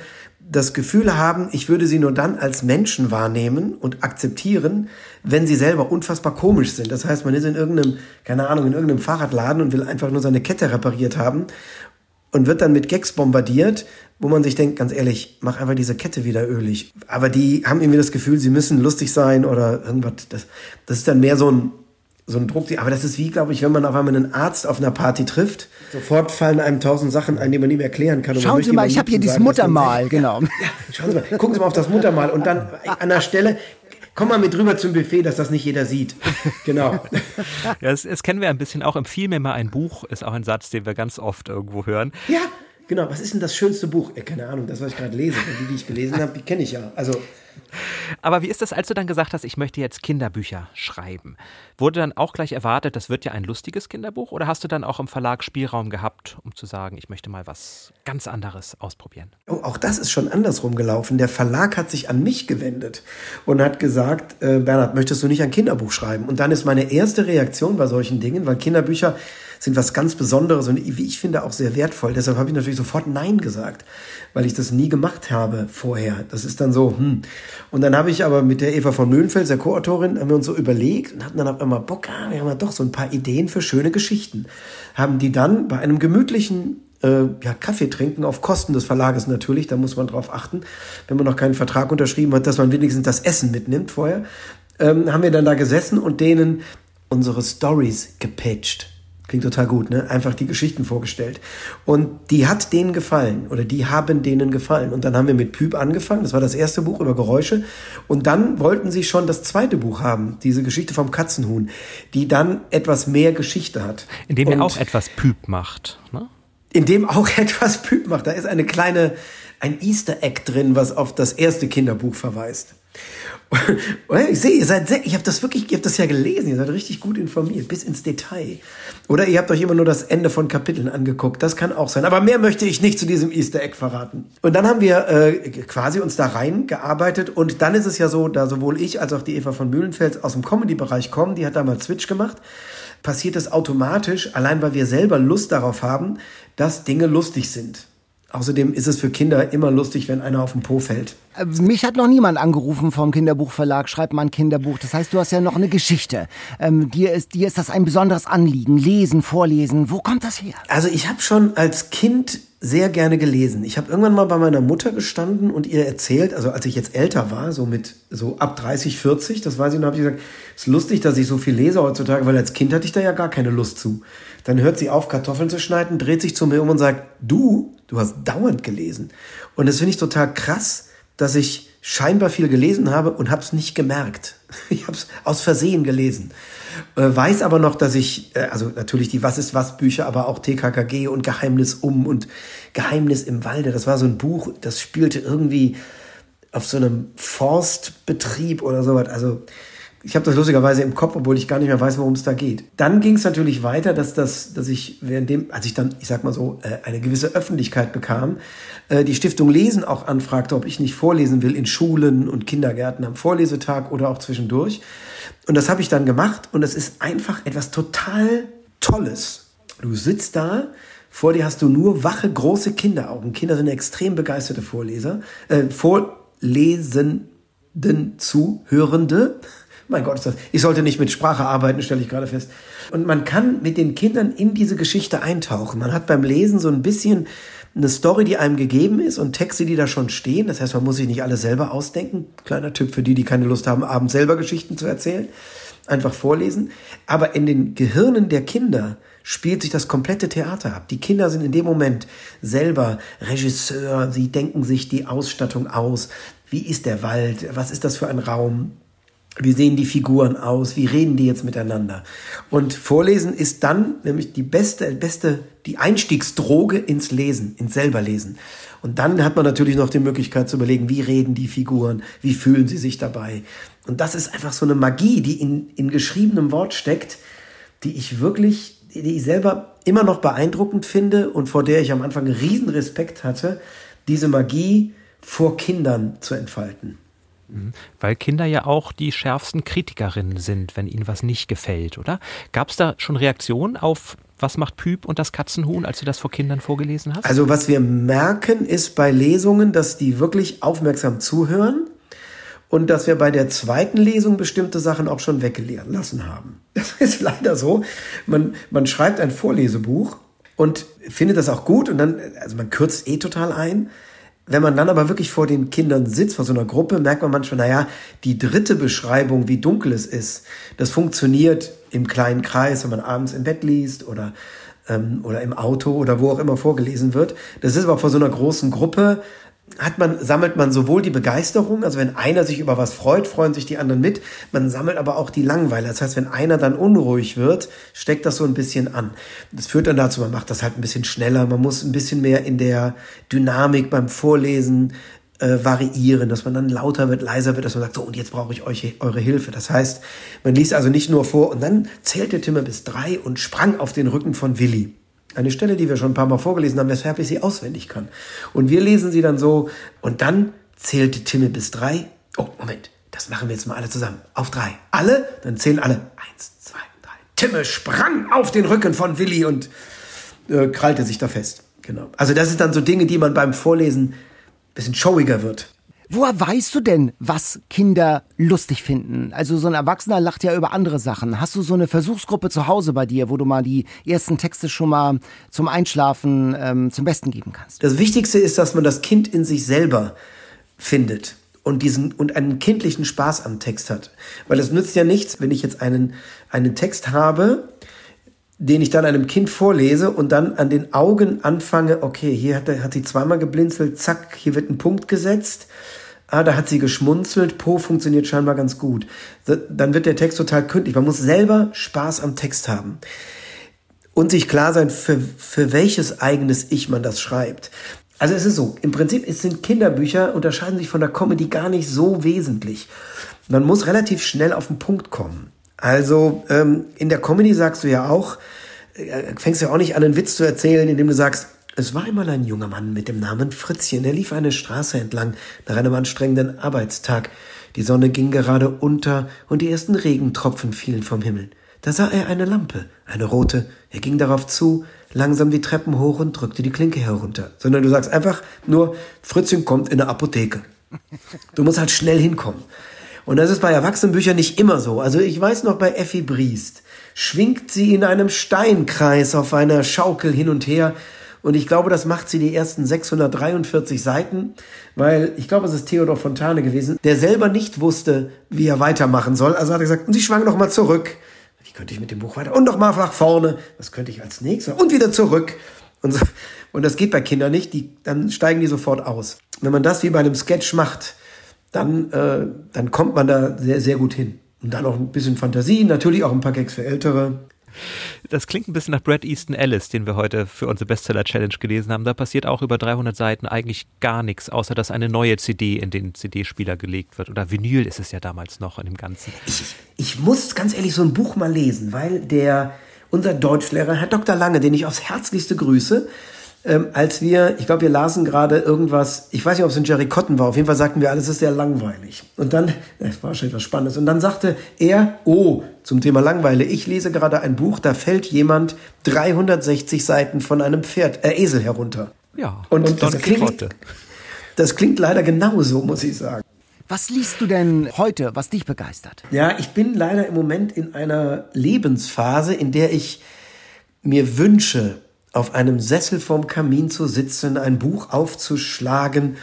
das Gefühl haben, ich würde sie nur dann als Menschen wahrnehmen und akzeptieren, wenn sie selber unfassbar komisch sind. Das heißt, man ist in irgendeinem, keine Ahnung, in irgendeinem Fahrradladen und will einfach nur seine Kette repariert haben und wird dann mit Gags bombardiert, wo man sich denkt, ganz ehrlich, mach einfach diese Kette wieder ölig. Aber die haben irgendwie das Gefühl, sie müssen lustig sein oder irgendwas. Das, das ist dann mehr so ein, so ein Druck. Aber das ist wie, glaube ich, wenn man auf einmal einen Arzt auf einer Party trifft. Sofort fallen einem tausend Sachen ein, die man ihm erklären kann. Und Schauen Sie mal, ich habe hier dieses Muttermal, genau. ja, schauen Sie mal, gucken Sie mal auf das Muttermal und dann an der Stelle, komm mal mit rüber zum Buffet, dass das nicht jeder sieht. Genau. Ja, das, das kennen wir ein bisschen auch. Empfiehl mir mal ein Buch, ist auch ein Satz, den wir ganz oft irgendwo hören. Ja, Genau, was ist denn das schönste Buch? Ja, keine Ahnung, das, was ich gerade lese. Die, die ich gelesen habe, die kenne ich ja. Also Aber wie ist das, als du dann gesagt hast, ich möchte jetzt Kinderbücher schreiben? Wurde dann auch gleich erwartet, das wird ja ein lustiges Kinderbuch? Oder hast du dann auch im Verlag Spielraum gehabt, um zu sagen, ich möchte mal was ganz anderes ausprobieren? Oh, auch das ist schon andersrum gelaufen. Der Verlag hat sich an mich gewendet und hat gesagt, äh, Bernhard, möchtest du nicht ein Kinderbuch schreiben? Und dann ist meine erste Reaktion bei solchen Dingen, weil Kinderbücher sind was ganz Besonderes und wie ich finde auch sehr wertvoll. Deshalb habe ich natürlich sofort Nein gesagt, weil ich das nie gemacht habe vorher. Das ist dann so, hm. Und dann habe ich aber mit der Eva von Mühlenfels, der Co-Autorin, haben wir uns so überlegt und hatten dann auf einmal Bock, ah, wir haben ja doch so ein paar Ideen für schöne Geschichten. Haben die dann bei einem gemütlichen äh, ja, Kaffee trinken, auf Kosten des Verlages natürlich, da muss man drauf achten, wenn man noch keinen Vertrag unterschrieben hat, dass man wenigstens das Essen mitnimmt vorher, ähm, haben wir dann da gesessen und denen unsere Stories gepitcht. Klingt total gut, ne? Einfach die Geschichten vorgestellt. Und die hat denen gefallen oder die haben denen gefallen. Und dann haben wir mit Püb angefangen. Das war das erste Buch über Geräusche. Und dann wollten sie schon das zweite Buch haben, diese Geschichte vom Katzenhuhn, die dann etwas mehr Geschichte hat. In dem er auch etwas Püb macht. Ne? in dem auch etwas Püb macht. Da ist eine kleine, ein Easter Egg drin, was auf das erste Kinderbuch verweist. Ich sehe, ihr seid sehr, ich habe das wirklich, ihr habt das ja gelesen, ihr seid richtig gut informiert, bis ins Detail. Oder ihr habt euch immer nur das Ende von Kapiteln angeguckt, das kann auch sein. Aber mehr möchte ich nicht zu diesem Easter Egg verraten. Und dann haben wir äh, quasi uns da reingearbeitet und dann ist es ja so, da sowohl ich als auch die Eva von Mühlenfels aus dem Comedy-Bereich kommen, die hat damals Switch gemacht, passiert es automatisch, allein weil wir selber Lust darauf haben, dass Dinge lustig sind. Außerdem ist es für Kinder immer lustig, wenn einer auf den Po fällt. Äh, Mich hat noch niemand angerufen vom Kinderbuchverlag, schreib mal ein Kinderbuch. Das heißt, du hast ja noch eine Geschichte. Ähm, dir, ist, dir ist das ein besonderes Anliegen. Lesen, vorlesen. Wo kommt das her? Also ich habe schon als Kind sehr gerne gelesen. Ich habe irgendwann mal bei meiner Mutter gestanden und ihr erzählt, also als ich jetzt älter war, so mit so ab 30, 40, das weiß ich, und habe ich gesagt, ist lustig, dass ich so viel lese heutzutage, weil als Kind hatte ich da ja gar keine Lust zu. Dann hört sie auf, Kartoffeln zu schneiden, dreht sich zu mir um und sagt, du, du hast dauernd gelesen. Und das finde ich total krass, dass ich scheinbar viel gelesen habe und habe es nicht gemerkt. Ich habe es aus Versehen gelesen. Äh, weiß aber noch, dass ich, äh, also natürlich die Was ist was Bücher, aber auch TKKG und Geheimnis um und Geheimnis im Walde. Das war so ein Buch, das spielte irgendwie auf so einem Forstbetrieb oder sowas. Also ich habe das lustigerweise im Kopf, obwohl ich gar nicht mehr weiß, worum es da geht. Dann ging es natürlich weiter, dass das, dass ich währenddem, als ich dann, ich sag mal so, äh, eine gewisse Öffentlichkeit bekam, äh, die Stiftung Lesen auch anfragte, ob ich nicht vorlesen will in Schulen und Kindergärten am Vorlesetag oder auch zwischendurch. Und das habe ich dann gemacht und es ist einfach etwas total Tolles. Du sitzt da, vor dir hast du nur wache, große Kinderaugen. Kinder sind extrem begeisterte Vorleser, äh, Vorlesenden Zuhörende. Mein Gott, ist das. Ich sollte nicht mit Sprache arbeiten, stelle ich gerade fest. Und man kann mit den Kindern in diese Geschichte eintauchen. Man hat beim Lesen so ein bisschen eine Story, die einem gegeben ist und Texte, die da schon stehen. Das heißt, man muss sich nicht alles selber ausdenken. Kleiner Tipp für die, die keine Lust haben, abends selber Geschichten zu erzählen. Einfach vorlesen. Aber in den Gehirnen der Kinder spielt sich das komplette Theater ab. Die Kinder sind in dem Moment selber Regisseur. Sie denken sich die Ausstattung aus. Wie ist der Wald? Was ist das für ein Raum? Wie sehen die Figuren aus? Wie reden die jetzt miteinander? Und Vorlesen ist dann nämlich die beste, beste, die Einstiegsdroge ins Lesen, ins Selberlesen. Und dann hat man natürlich noch die Möglichkeit zu überlegen, wie reden die Figuren? Wie fühlen sie sich dabei? Und das ist einfach so eine Magie, die in, in geschriebenem Wort steckt, die ich wirklich, die ich selber immer noch beeindruckend finde und vor der ich am Anfang riesen Respekt hatte, diese Magie vor Kindern zu entfalten. Weil Kinder ja auch die schärfsten Kritikerinnen sind, wenn ihnen was nicht gefällt, oder? Gab es da schon Reaktionen auf Was macht Püb und das Katzenhuhn, als du das vor Kindern vorgelesen hast? Also was wir merken, ist bei Lesungen, dass die wirklich aufmerksam zuhören und dass wir bei der zweiten Lesung bestimmte Sachen auch schon weggelassen haben. Das ist leider so. Man, man schreibt ein Vorlesebuch und findet das auch gut und dann, also man kürzt eh total ein. Wenn man dann aber wirklich vor den Kindern sitzt, vor so einer Gruppe, merkt man manchmal, naja, die dritte Beschreibung, wie dunkel es ist, das funktioniert im kleinen Kreis, wenn man abends im Bett liest oder, ähm, oder im Auto oder wo auch immer vorgelesen wird. Das ist aber vor so einer großen Gruppe, hat man, sammelt man sowohl die Begeisterung, also wenn einer sich über was freut, freuen sich die anderen mit. Man sammelt aber auch die Langweile. Das heißt, wenn einer dann unruhig wird, steckt das so ein bisschen an. Das führt dann dazu, man macht das halt ein bisschen schneller. Man muss ein bisschen mehr in der Dynamik beim Vorlesen äh, variieren, dass man dann lauter wird, leiser wird, dass man sagt, so, und jetzt brauche ich euch, eure Hilfe. Das heißt, man liest also nicht nur vor und dann zählte Timme bis drei und sprang auf den Rücken von Willi. Eine Stelle, die wir schon ein paar Mal vorgelesen haben, weshalb ich sie auswendig kann. Und wir lesen sie dann so, und dann zählte Timme bis drei. Oh, Moment, das machen wir jetzt mal alle zusammen. Auf drei. Alle? Dann zählen alle. Eins, zwei, drei. Timme sprang auf den Rücken von Willi und äh, krallte sich da fest. Genau. Also das sind dann so Dinge, die man beim Vorlesen ein bisschen showiger wird. Woher weißt du denn, was Kinder lustig finden? Also so ein Erwachsener lacht ja über andere Sachen. Hast du so eine Versuchsgruppe zu Hause bei dir, wo du mal die ersten Texte schon mal zum Einschlafen ähm, zum Besten geben kannst? Das Wichtigste ist, dass man das Kind in sich selber findet und diesen und einen kindlichen Spaß am Text hat, weil es nützt ja nichts, wenn ich jetzt einen einen Text habe, den ich dann einem Kind vorlese und dann an den Augen anfange, okay, hier hat, er, hat sie zweimal geblinzelt, zack, hier wird ein Punkt gesetzt ah, da hat sie geschmunzelt, Po funktioniert scheinbar ganz gut. Dann wird der Text total kündlich. Man muss selber Spaß am Text haben. Und sich klar sein, für, für welches eigenes Ich man das schreibt. Also es ist so, im Prinzip sind Kinderbücher, unterscheiden sich von der Comedy gar nicht so wesentlich. Man muss relativ schnell auf den Punkt kommen. Also ähm, in der Comedy sagst du ja auch, äh, fängst ja auch nicht an, einen Witz zu erzählen, indem du sagst, es war einmal ein junger Mann mit dem Namen Fritzchen, der lief eine Straße entlang nach einem anstrengenden Arbeitstag. Die Sonne ging gerade unter und die ersten Regentropfen fielen vom Himmel. Da sah er eine Lampe, eine rote. Er ging darauf zu, langsam die Treppen hoch und drückte die Klinke herunter. Sondern du sagst einfach nur, Fritzchen kommt in eine Apotheke. Du musst halt schnell hinkommen. Und das ist bei Erwachsenenbüchern nicht immer so. Also ich weiß noch bei Effi Briest, schwingt sie in einem Steinkreis auf einer Schaukel hin und her und ich glaube, das macht sie die ersten 643 Seiten, weil ich glaube, es ist Theodor Fontane gewesen, der selber nicht wusste, wie er weitermachen soll. Also hat er gesagt, und sie schwang noch mal zurück. Wie könnte ich mit dem Buch weiter? Und noch mal nach vorne. Was könnte ich als nächstes? Und wieder zurück. Und, so. und das geht bei Kindern nicht. Die, dann steigen die sofort aus. Wenn man das wie bei einem Sketch macht, dann, äh, dann kommt man da sehr, sehr gut hin. Und dann noch ein bisschen Fantasie, natürlich auch ein paar Gags für Ältere. Das klingt ein bisschen nach Brad Easton Ellis, den wir heute für unsere Bestseller Challenge gelesen haben. Da passiert auch über 300 Seiten eigentlich gar nichts, außer dass eine neue CD in den CD-Spieler gelegt wird. Oder Vinyl ist es ja damals noch in dem Ganzen. Ich, ich muss ganz ehrlich so ein Buch mal lesen, weil der, unser Deutschlehrer, Herr Dr. Lange, den ich aufs Herzlichste grüße, ähm, als wir, ich glaube, wir lasen gerade irgendwas, ich weiß nicht, ob es in Jerry Cotton war, auf jeden Fall sagten wir, alles ist sehr langweilig. Und dann, das war wahrscheinlich was Spannendes, und dann sagte er, oh, zum Thema Langweile, ich lese gerade ein Buch, da fällt jemand 360 Seiten von einem Pferd, äh, Esel herunter. Ja, und, und das, klingt, das klingt leider genauso, muss ich sagen. Was liest du denn heute, was dich begeistert? Ja, ich bin leider im Moment in einer Lebensphase, in der ich mir wünsche, auf einem Sessel vorm Kamin zu sitzen, ein Buch aufzuschlagen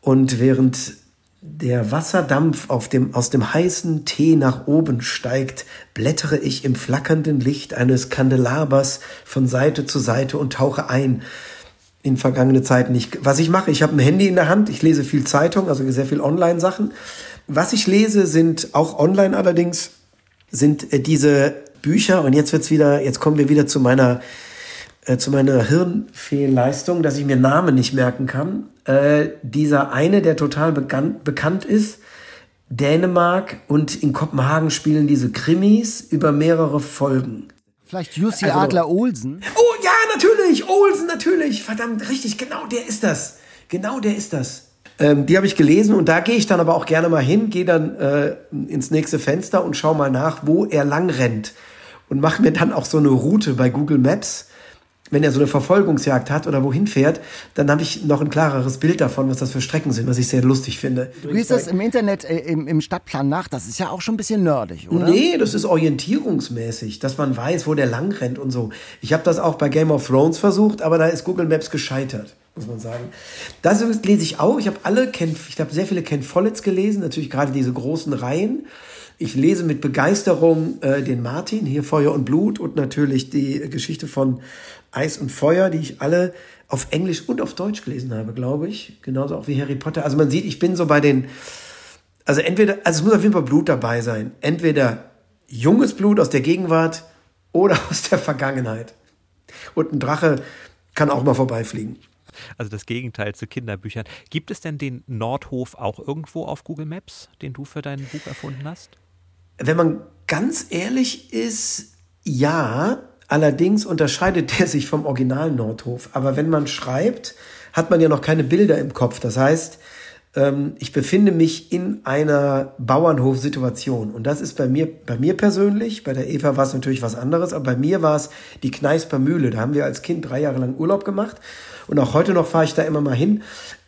und während der Wasserdampf auf dem, aus dem heißen Tee nach oben steigt, blättere ich im flackernden Licht eines Kandelabers von Seite zu Seite und tauche ein in vergangene Zeiten. Ich, was ich mache, ich habe ein Handy in der Hand, ich lese viel Zeitung, also sehr viel Online-Sachen. Was ich lese, sind auch online allerdings, sind äh, diese Bücher und jetzt wird's wieder, jetzt kommen wir wieder zu meiner äh, zu meiner Hirnfehlleistung, dass ich mir Namen nicht merken kann. Äh, dieser eine, der total bekannt, bekannt ist, Dänemark und in Kopenhagen spielen diese Krimis über mehrere Folgen. Vielleicht Jussi also, Adler Olsen? Oh ja, natürlich, Olsen, natürlich. Verdammt, richtig, genau der ist das. Genau der ist das. Ähm, die habe ich gelesen und da gehe ich dann aber auch gerne mal hin, gehe dann äh, ins nächste Fenster und schaue mal nach, wo er lang rennt. Und mache mir dann auch so eine Route bei Google Maps wenn er so eine Verfolgungsjagd hat oder wohin fährt, dann habe ich noch ein klareres Bild davon, was das für Strecken sind, was ich sehr lustig finde. Du liest das im Internet, äh, im, im Stadtplan nach, das ist ja auch schon ein bisschen nerdig, oder? Nee, das ist orientierungsmäßig, dass man weiß, wo der lang rennt und so. Ich habe das auch bei Game of Thrones versucht, aber da ist Google Maps gescheitert muss man sagen. Das lese ich auch. Ich habe alle Ken, ich habe sehr viele Ken Follets gelesen, natürlich gerade diese großen Reihen. Ich lese mit Begeisterung äh, den Martin, hier Feuer und Blut und natürlich die Geschichte von Eis und Feuer, die ich alle auf Englisch und auf Deutsch gelesen habe, glaube ich. Genauso auch wie Harry Potter. Also man sieht, ich bin so bei den, also entweder, also es muss auf jeden Fall Blut dabei sein. Entweder junges Blut aus der Gegenwart oder aus der Vergangenheit. Und ein Drache kann auch mal vorbeifliegen. Also das Gegenteil zu Kinderbüchern. Gibt es denn den Nordhof auch irgendwo auf Google Maps, den du für dein Buch erfunden hast? Wenn man ganz ehrlich ist, ja. Allerdings unterscheidet der sich vom Original Nordhof. Aber wenn man schreibt, hat man ja noch keine Bilder im Kopf. Das heißt, ähm, ich befinde mich in einer Bauernhofsituation. Und das ist bei mir, bei mir persönlich, bei der Eva war es natürlich was anderes, aber bei mir war es die Kneisper Mühle. Da haben wir als Kind drei Jahre lang Urlaub gemacht. Und auch heute noch fahre ich da immer mal hin.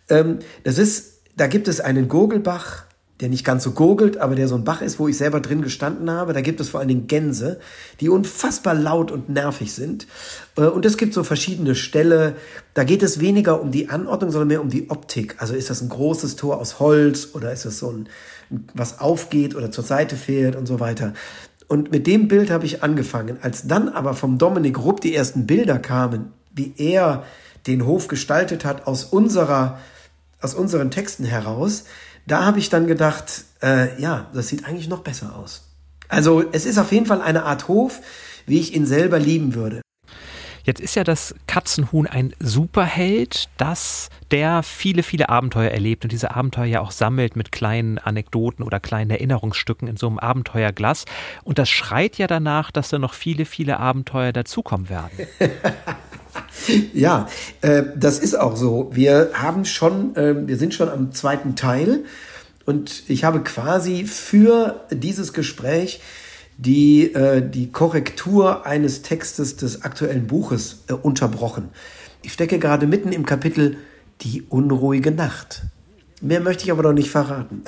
Ähm, das ist, da gibt es einen Gurgelbach, der nicht ganz so gurgelt, aber der so ein Bach ist, wo ich selber drin gestanden habe. Da gibt es vor allen Dingen Gänse, die unfassbar laut und nervig sind. Äh, und es gibt so verschiedene Ställe. Da geht es weniger um die Anordnung, sondern mehr um die Optik. Also ist das ein großes Tor aus Holz oder ist es so ein, was aufgeht oder zur Seite fährt und so weiter. Und mit dem Bild habe ich angefangen. Als dann aber vom Dominik Rupp die ersten Bilder kamen, wie er den Hof gestaltet hat aus unserer, aus unseren Texten heraus, da habe ich dann gedacht, äh, ja, das sieht eigentlich noch besser aus. Also es ist auf jeden Fall eine Art Hof, wie ich ihn selber lieben würde. Jetzt ist ja das Katzenhuhn ein Superheld, das der viele, viele Abenteuer erlebt und diese Abenteuer ja auch sammelt mit kleinen Anekdoten oder kleinen Erinnerungsstücken in so einem Abenteuerglas. Und das schreit ja danach, dass da noch viele, viele Abenteuer dazukommen werden. ja, äh, das ist auch so. Wir haben schon, äh, wir sind schon am zweiten Teil und ich habe quasi für dieses Gespräch die, äh, die Korrektur eines Textes des aktuellen Buches äh, unterbrochen. Ich stecke gerade mitten im Kapitel Die unruhige Nacht. Mehr möchte ich aber noch nicht verraten.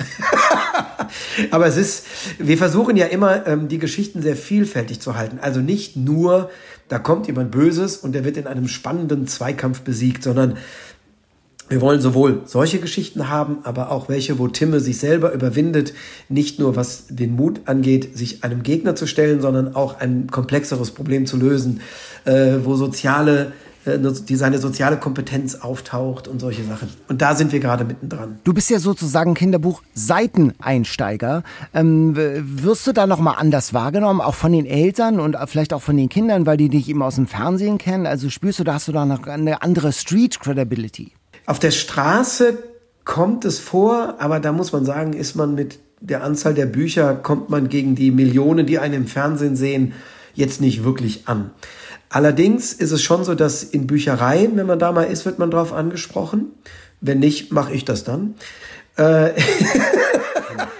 aber es ist, wir versuchen ja immer, ähm, die Geschichten sehr vielfältig zu halten. Also nicht nur, da kommt jemand Böses und der wird in einem spannenden Zweikampf besiegt, sondern wir wollen sowohl solche Geschichten haben, aber auch welche, wo Timme sich selber überwindet, nicht nur was den Mut angeht, sich einem Gegner zu stellen, sondern auch ein komplexeres Problem zu lösen, äh, wo soziale die seine soziale Kompetenz auftaucht und solche Sachen. Und da sind wir gerade mittendran. Du bist ja sozusagen Kinderbuch Seiteneinsteiger. Ähm, wirst du da noch mal anders wahrgenommen, auch von den Eltern und vielleicht auch von den Kindern, weil die dich eben aus dem Fernsehen kennen? Also spürst du, da hast du da noch eine andere Street Credibility? Auf der Straße kommt es vor, aber da muss man sagen, ist man mit der Anzahl der Bücher, kommt man gegen die Millionen, die einen im Fernsehen sehen, jetzt nicht wirklich an. Allerdings ist es schon so, dass in Büchereien, wenn man da mal ist, wird man drauf angesprochen. Wenn nicht, mache ich das dann. Äh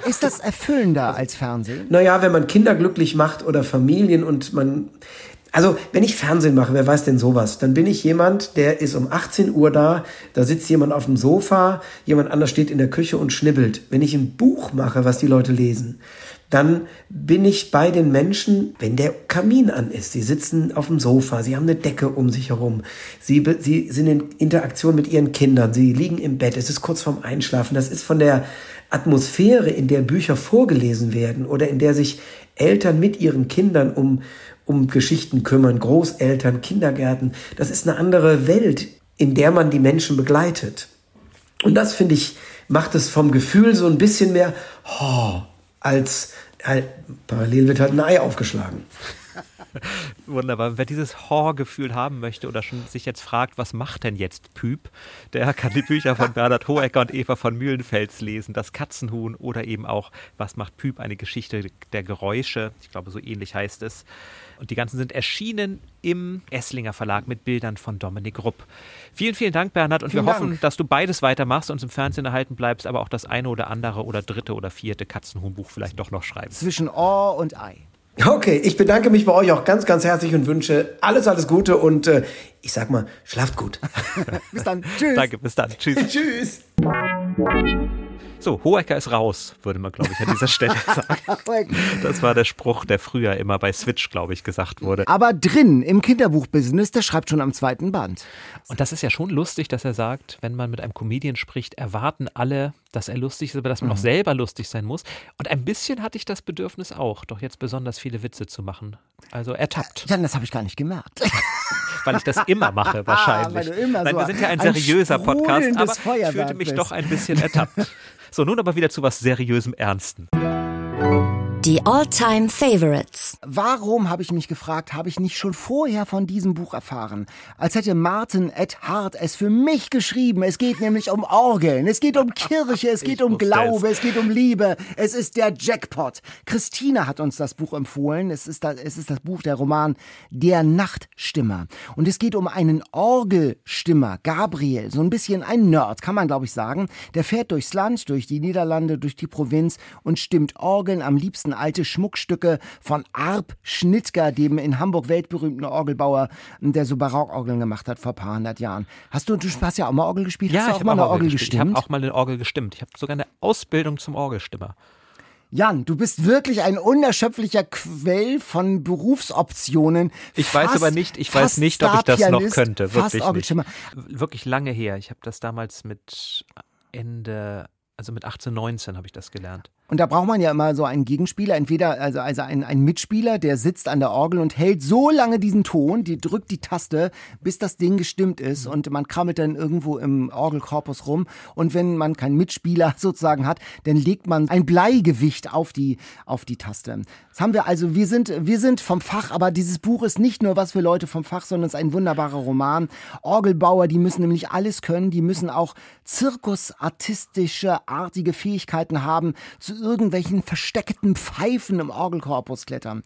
ist das erfüllender als Fernsehen? Naja, wenn man Kinder glücklich macht oder Familien und man. Also, wenn ich Fernsehen mache, wer weiß denn sowas? Dann bin ich jemand, der ist um 18 Uhr da, da sitzt jemand auf dem Sofa, jemand anders steht in der Küche und schnibbelt. Wenn ich ein Buch mache, was die Leute lesen, dann bin ich bei den Menschen, wenn der Kamin an ist. Sie sitzen auf dem Sofa, sie haben eine Decke um sich herum, sie, sie sind in Interaktion mit ihren Kindern, sie liegen im Bett, es ist kurz vorm Einschlafen. Das ist von der Atmosphäre, in der Bücher vorgelesen werden oder in der sich Eltern mit ihren Kindern um, um Geschichten kümmern, Großeltern, Kindergärten. Das ist eine andere Welt, in der man die Menschen begleitet. Und das finde ich, macht es vom Gefühl so ein bisschen mehr, oh, als äh, parallel wird halt ein Ei aufgeschlagen. Wunderbar. Wer dieses Horrorgefühl haben möchte oder schon sich jetzt fragt, was macht denn jetzt Püp, der kann die Bücher von Bernhard Hohecker und Eva von Mühlenfels lesen. Das Katzenhuhn oder eben auch Was macht Püp? Eine Geschichte der Geräusche. Ich glaube, so ähnlich heißt es. Und die ganzen sind erschienen im Esslinger Verlag mit Bildern von Dominik Rupp. Vielen, vielen Dank, Bernhard. Und vielen wir hoffen, Dank. dass du beides weitermachst, uns im Fernsehen erhalten bleibst, aber auch das eine oder andere oder dritte oder vierte Katzenhuhnbuch vielleicht doch noch schreibst. Zwischen Ohr und Ei. Okay, ich bedanke mich bei euch auch ganz, ganz herzlich und wünsche alles, alles Gute und äh, ich sag mal, schlaft gut. bis dann. Tschüss. Danke, bis dann. Tschüss. Tschüss. So, Hohecker ist raus, würde man, glaube ich, an dieser Stelle sagen. Das war der Spruch, der früher immer bei Switch, glaube ich, gesagt wurde. Aber drin im Kinderbuchbusiness, der schreibt schon am zweiten Band. Und das ist ja schon lustig, dass er sagt, wenn man mit einem Comedian spricht, erwarten alle, dass er lustig ist, aber dass man mhm. auch selber lustig sein muss. Und ein bisschen hatte ich das Bedürfnis auch, doch jetzt besonders viele Witze zu machen. Also ertappt. Ja, das habe ich gar nicht gemerkt. weil ich das immer mache wahrscheinlich. weil du immer Nein, so wir sind ja ein ein seriöser Podcast, aber ich fühlte mich bist. doch ein bisschen ertappt. So, nun aber wieder zu was seriösem Ernsten. Die All-Time Favorites. Warum, habe ich mich gefragt, habe ich nicht schon vorher von diesem Buch erfahren? Als hätte Martin Ed Hart es für mich geschrieben. Es geht nämlich um Orgeln, es geht um Kirche, es geht um Glaube, es. geht um Liebe. Es ist der Jackpot. Christina hat uns das Buch empfohlen. Es ist das, es ist das Buch, der Roman Der Nachtstimmer. Und es geht um einen Orgelstimmer, Gabriel, so ein bisschen ein Nerd, kann man glaube ich sagen. Der fährt durchs Land, durch die Niederlande, durch die Provinz und stimmt Orgeln, am liebsten alte Schmuckstücke von Arp Schnittger, dem in Hamburg weltberühmten Orgelbauer, der so Barockorgeln gemacht hat vor ein paar hundert Jahren. Hast du, du hast ja auch mal Orgel gespielt? hast du auch hab mal eine Orgel Orgel gestimmt? Ich habe auch mal eine Orgel gestimmt. Ich habe sogar eine Ausbildung zum Orgelstimmer. Jan, du bist wirklich ein unerschöpflicher Quell von Berufsoptionen. Ich weiß Fast- aber nicht, ich weiß nicht, ob ich das noch könnte. Wirklich nicht. Wirklich lange her. Ich habe das damals mit Ende, also mit 18, 19 habe ich das gelernt. Und da braucht man ja immer so einen Gegenspieler, entweder also, also einen, einen Mitspieler, der sitzt an der Orgel und hält so lange diesen Ton, die drückt die Taste, bis das Ding gestimmt ist Mhm. und man krabbelt dann irgendwo im Orgelkorpus rum. Und wenn man keinen Mitspieler sozusagen hat, dann legt man ein Bleigewicht auf die, auf die Taste. Das haben wir also, wir sind, wir sind vom Fach, aber dieses Buch ist nicht nur was für Leute vom Fach, sondern es ist ein wunderbarer Roman. Orgelbauer, die müssen nämlich alles können, die müssen auch zirkusartistische, artige Fähigkeiten haben, zu irgendwelchen versteckten Pfeifen im Orgelkorpus klettern.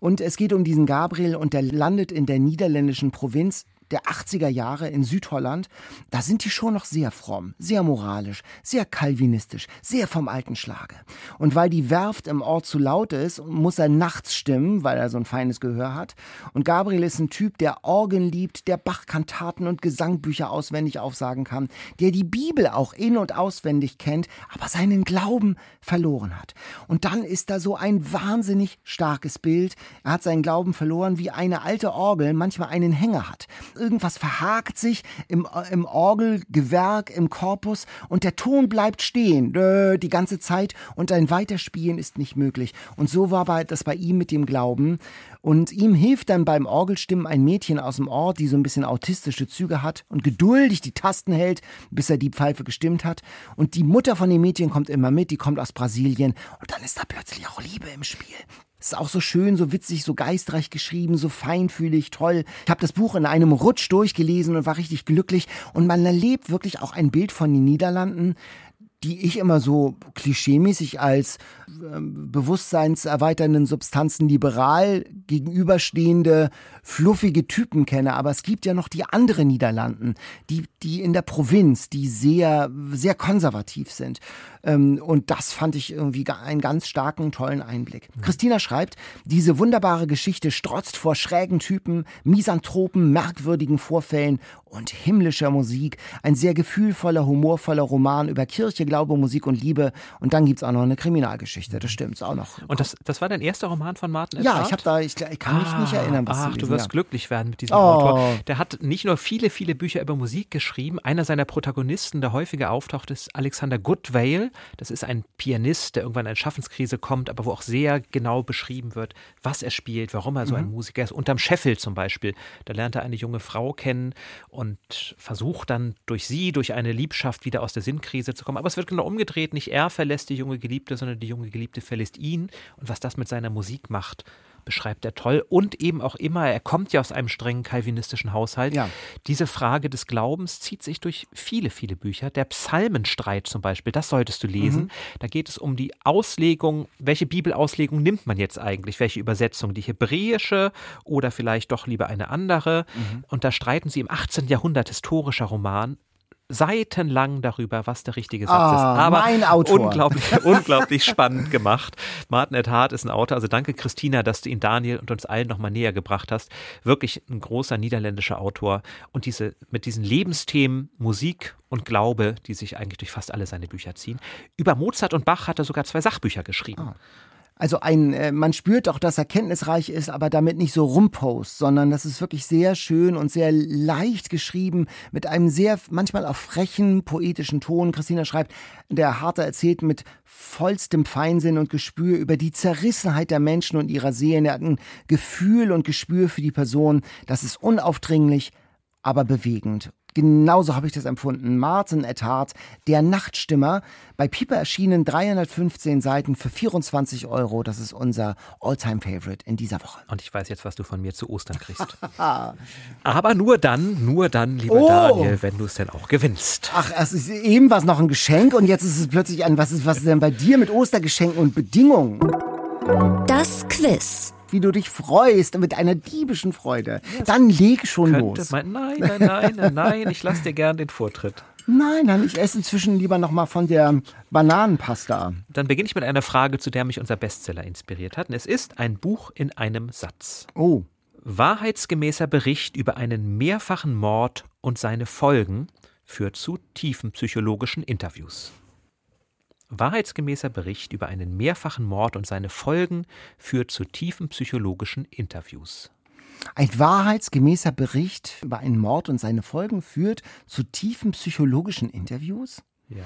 Und es geht um diesen Gabriel und der landet in der niederländischen Provinz der 80er Jahre in Südholland, da sind die schon noch sehr fromm, sehr moralisch, sehr kalvinistisch, sehr vom alten Schlage. Und weil die Werft im Ort zu laut ist, muss er nachts stimmen, weil er so ein feines Gehör hat. Und Gabriel ist ein Typ, der Orgeln liebt, der Bachkantaten und Gesangbücher auswendig aufsagen kann, der die Bibel auch in- und auswendig kennt, aber seinen Glauben verloren hat. Und dann ist da so ein wahnsinnig starkes Bild. Er hat seinen Glauben verloren, wie eine alte Orgel manchmal einen Hänger hat. Irgendwas verhakt sich im, im Orgelgewerk, im Korpus und der Ton bleibt stehen die ganze Zeit und ein Weiterspielen ist nicht möglich. Und so war das bei ihm mit dem Glauben. Und ihm hilft dann beim Orgelstimmen ein Mädchen aus dem Ort, die so ein bisschen autistische Züge hat und geduldig die Tasten hält, bis er die Pfeife gestimmt hat. Und die Mutter von dem Mädchen kommt immer mit, die kommt aus Brasilien. Und dann ist da plötzlich auch Liebe im Spiel. Es ist auch so schön, so witzig, so geistreich geschrieben, so feinfühlig, toll. Ich habe das Buch in einem Rutsch durchgelesen und war richtig glücklich. Und man erlebt wirklich auch ein Bild von den Niederlanden, die ich immer so klischeemäßig als ähm, bewusstseinserweiternden Substanzen liberal gegenüberstehende fluffige Typen kenne. Aber es gibt ja noch die anderen Niederlanden, die, die in der Provinz, die sehr, sehr konservativ sind. Ähm, und das fand ich irgendwie einen ganz starken, tollen Einblick. Christina schreibt, diese wunderbare Geschichte strotzt vor schrägen Typen, Misanthropen, merkwürdigen Vorfällen und himmlischer Musik. Ein sehr gefühlvoller, humorvoller Roman über Kirche, Glaube, Musik und Liebe. Und dann gibt's auch noch eine Kriminalgeschichte. Das stimmt, ist auch noch. Und das, das war dein erster Roman von Martin ja, Eckhart? ich habe da, ich, ich kann mich nicht erinnern, was Ach, du lesen, wirst ja. glücklich werden mit diesem Oh. Autor. Der hat nicht nur viele, viele Bücher über Musik geschrieben. Einer seiner Protagonisten, der häufiger auftaucht, ist Alexander Goodwale. Das ist ein Pianist, der irgendwann in eine Schaffenskrise kommt, aber wo auch sehr genau beschrieben wird, was er spielt, warum er so Mhm. ein Musiker ist. Unterm Scheffel zum Beispiel. Da lernt er eine junge Frau kennen und versucht dann durch sie, durch eine Liebschaft wieder aus der Sinnkrise zu kommen. Aber es wird genau umgedreht. Nicht er verlässt die junge Geliebte, sondern die junge Geliebte verlässt ihn. Und was das mit seiner Musik macht, beschreibt er toll. Und eben auch immer, er kommt ja aus einem strengen kalvinistischen Haushalt. Ja. Diese Frage des Glaubens zieht sich durch viele, viele Bücher. Der Psalmenstreit zum Beispiel, das solltest du lesen. Da geht es um die Auslegung, welche Bibelauslegung nimmt man jetzt eigentlich? Welche Übersetzung? Die hebräische oder vielleicht doch lieber eine andere? Und da streiten sie im 18. Jahrhundert historischer Roman seitenlang darüber, was der richtige Satz Ah, ist. Aber mein Autor. unglaublich, unglaublich spannend gemacht. Martin Ed Hart ist ein Autor. Also danke, Christina, dass du ihn Daniel und uns allen nochmal näher gebracht hast. Wirklich ein großer niederländischer Autor. Und diese, mit diesen Lebensthemen Musik und Glaube, die sich eigentlich durch fast alle seine Bücher ziehen. Über Mozart und Bach hat er sogar zwei Sachbücher geschrieben. Also ein, äh, man spürt auch, dass er kenntnisreich ist, aber damit nicht so rumpost, sondern das ist wirklich sehr schön und sehr leicht geschrieben, mit einem sehr, manchmal auch frechen, poetischen Ton. Christina schreibt, der Harter erzählt mit vollstem Feinsinn und Gespür über die Zerrissenheit der Menschen und ihrer Seelen. Er hat ein Gefühl und Gespür für die Person. Das ist unaufdringlich, aber bewegend. Genauso habe ich das empfunden. Martin Ettard, der Nachtstimmer, bei Piper erschienen 315 Seiten für 24 Euro. Das ist unser All-Time-Favorite in dieser Woche. Und ich weiß jetzt, was du von mir zu Ostern kriegst. Aber nur dann, nur dann, lieber Oh. Daniel, wenn du es denn auch gewinnst. Ach, es ist eben was noch ein Geschenk und jetzt ist es plötzlich ein, was ist, was ist denn bei dir mit Ostergeschenken und Bedingungen? Das Quiz. Wie du dich freust mit einer diebischen Freude. Dann leg schon los. mein, nein, nein, nein, nein, nein, ich lasse dir gern den Vortritt. Nein, nein, ich esse inzwischen lieber noch mal von der Bananenpasta. Dann beginne ich mit einer Frage, zu der mich unser Bestseller inspiriert hat. Und es ist ein Buch in einem Satz. Oh, Wahrheitsgemäßer Bericht über einen mehrfachen Mord und seine Folgen führt zu tiefen psychologischen Interviews. Wahrheitsgemäßer Bericht über einen mehrfachen Mord und seine Folgen führt zu tiefen psychologischen Interviews. ein wahrheitsgemäßer Bericht über einen Mord und seine Folgen führt zu tiefen psychologischen Interviews? Ja.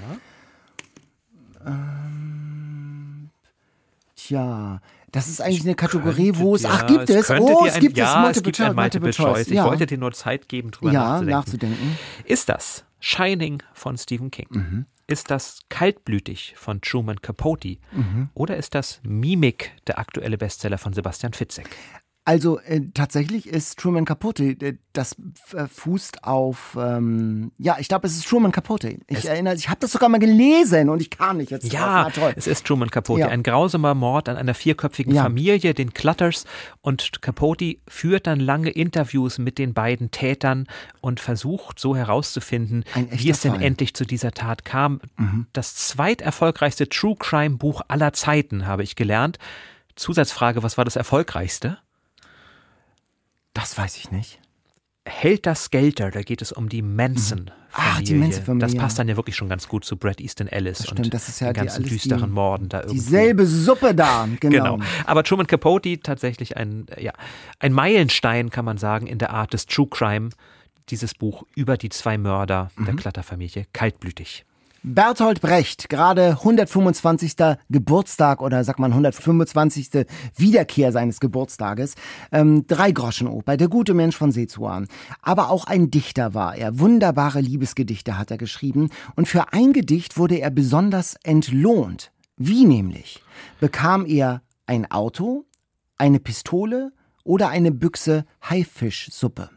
Tja, das ist eigentlich eine Kategorie, wo es. Ja, Ach, gibt es? könnte Oh, es ein- gibt es ja, Multiple, es gibt ein Choice, Multiple Choice. Ich ja. wollte dir nur Zeit geben, drüber ja, nachzudenken. nachzudenken. Ist das Shining von Stephen King? Mhm. Ist das Kaltblütig von Truman Capote? Mhm. Oder ist das Mimik, der aktuelle Bestseller von Sebastian Fitzek? Also äh, tatsächlich ist Truman Capote, äh, das äh, fußt auf, ähm, ja, ich glaube, es ist Truman Capote. Ich erinnere, ich habe das sogar mal gelesen und ich kam nicht jetzt Ja, drauf. Na, toll. es ist Truman Capote. Ja. Ein grausamer Mord an einer vierköpfigen Ja. Familie, den Clutters. Und Capote führt dann lange Interviews mit den beiden Tätern und versucht so herauszufinden, wie es denn Fall. Mhm. endlich zu dieser Tat kam. Das zweiterfolgreichste True Crime Buch aller Zeiten, habe ich gelernt. Zusatzfrage, was war das erfolgreichste? Das weiß ich nicht. Helter Skelter, da geht es um die Manson. Ach, die Manson-Familie. Das passt dann ja wirklich schon ganz gut zu Brad Easton Ellis stimmt, und das ist ja den die- ganzen die- düsteren Morden da irgendwie. Dieselbe Suppe da, genau. Genau. Aber Truman Capote tatsächlich ein, äh, ja, ein Meilenstein, kann man sagen, in der Art des True Crime. Dieses Buch über die zwei Mörder der Mhm. Klatterfamilie. Kaltblütig. Bertolt Brecht, gerade 125. Geburtstag oder sagt man 125. Wiederkehr seines Geburtstages. Ähm, drei Groschenoper, der gute Mensch von Sezuan. Aber auch ein Dichter war er. Wunderbare Liebesgedichte hat er geschrieben. Und für ein Gedicht wurde er besonders entlohnt. Wie nämlich? Bekam er ein Auto, eine Pistole oder eine Büchse Haifischsuppe?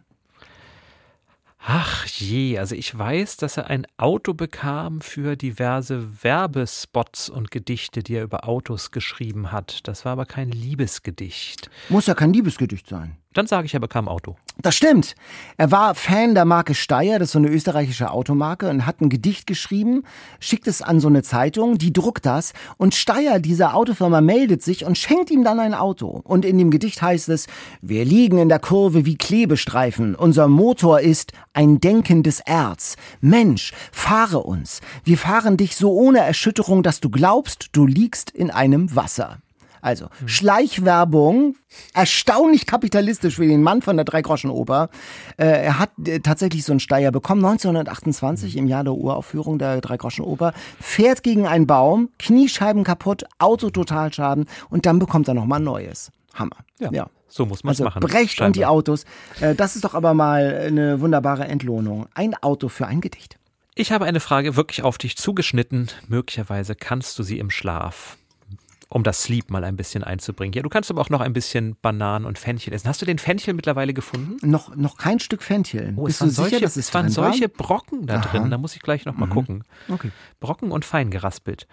Ach je, also ich weiß, dass er ein Auto bekam für diverse Werbespots und Gedichte, die er über Autos geschrieben hat. Das war aber kein Liebesgedicht. Muss ja kein Liebesgedicht sein. Dann sage ich, er bekam Auto. Das stimmt. Er war Fan der Marke Steyr, das ist so eine österreichische Automarke, und hat ein Gedicht geschrieben, schickt es an so eine Zeitung, die druckt das, und Steyr, diese Autofirma, meldet sich und schenkt ihm dann ein Auto. Und in dem Gedicht heißt es, wir liegen in der Kurve wie Klebestreifen, unser Motor ist ein denkendes Erz. Mensch, fahre uns. Wir fahren dich so ohne Erschütterung, dass du glaubst, du liegst in einem Wasser. Also, Schleichwerbung, erstaunlich kapitalistisch für den Mann von der Dreigroschenoper. Äh, er hat äh, tatsächlich so einen Steier bekommen, 1928 im Jahr der Uraufführung der Dreigroschenoper, fährt gegen einen Baum, Kniescheiben kaputt, Auto Totalschaden und dann bekommt er nochmal Neues. Hammer. Ja. So muss man es Also machen. Brecht und die. Autos. Äh, das ist doch aber mal eine wunderbare Entlohnung. Ein Auto für ein Gedicht. Ich habe eine Frage wirklich auf dich zugeschnitten. Möglicherweise kannst du sie im Schlaf, um das Sleep mal ein bisschen einzubringen. Ja, du kannst aber auch noch ein bisschen Bananen und Fenchel essen. Hast du den Fenchel mittlerweile gefunden? Noch, noch kein Stück Fenchel. Oh, Bist es du waren sicher, solche, dass es waren solche Brocken da drin. Da muss ich gleich noch mal gucken. Okay. Brocken und fein geraspelt.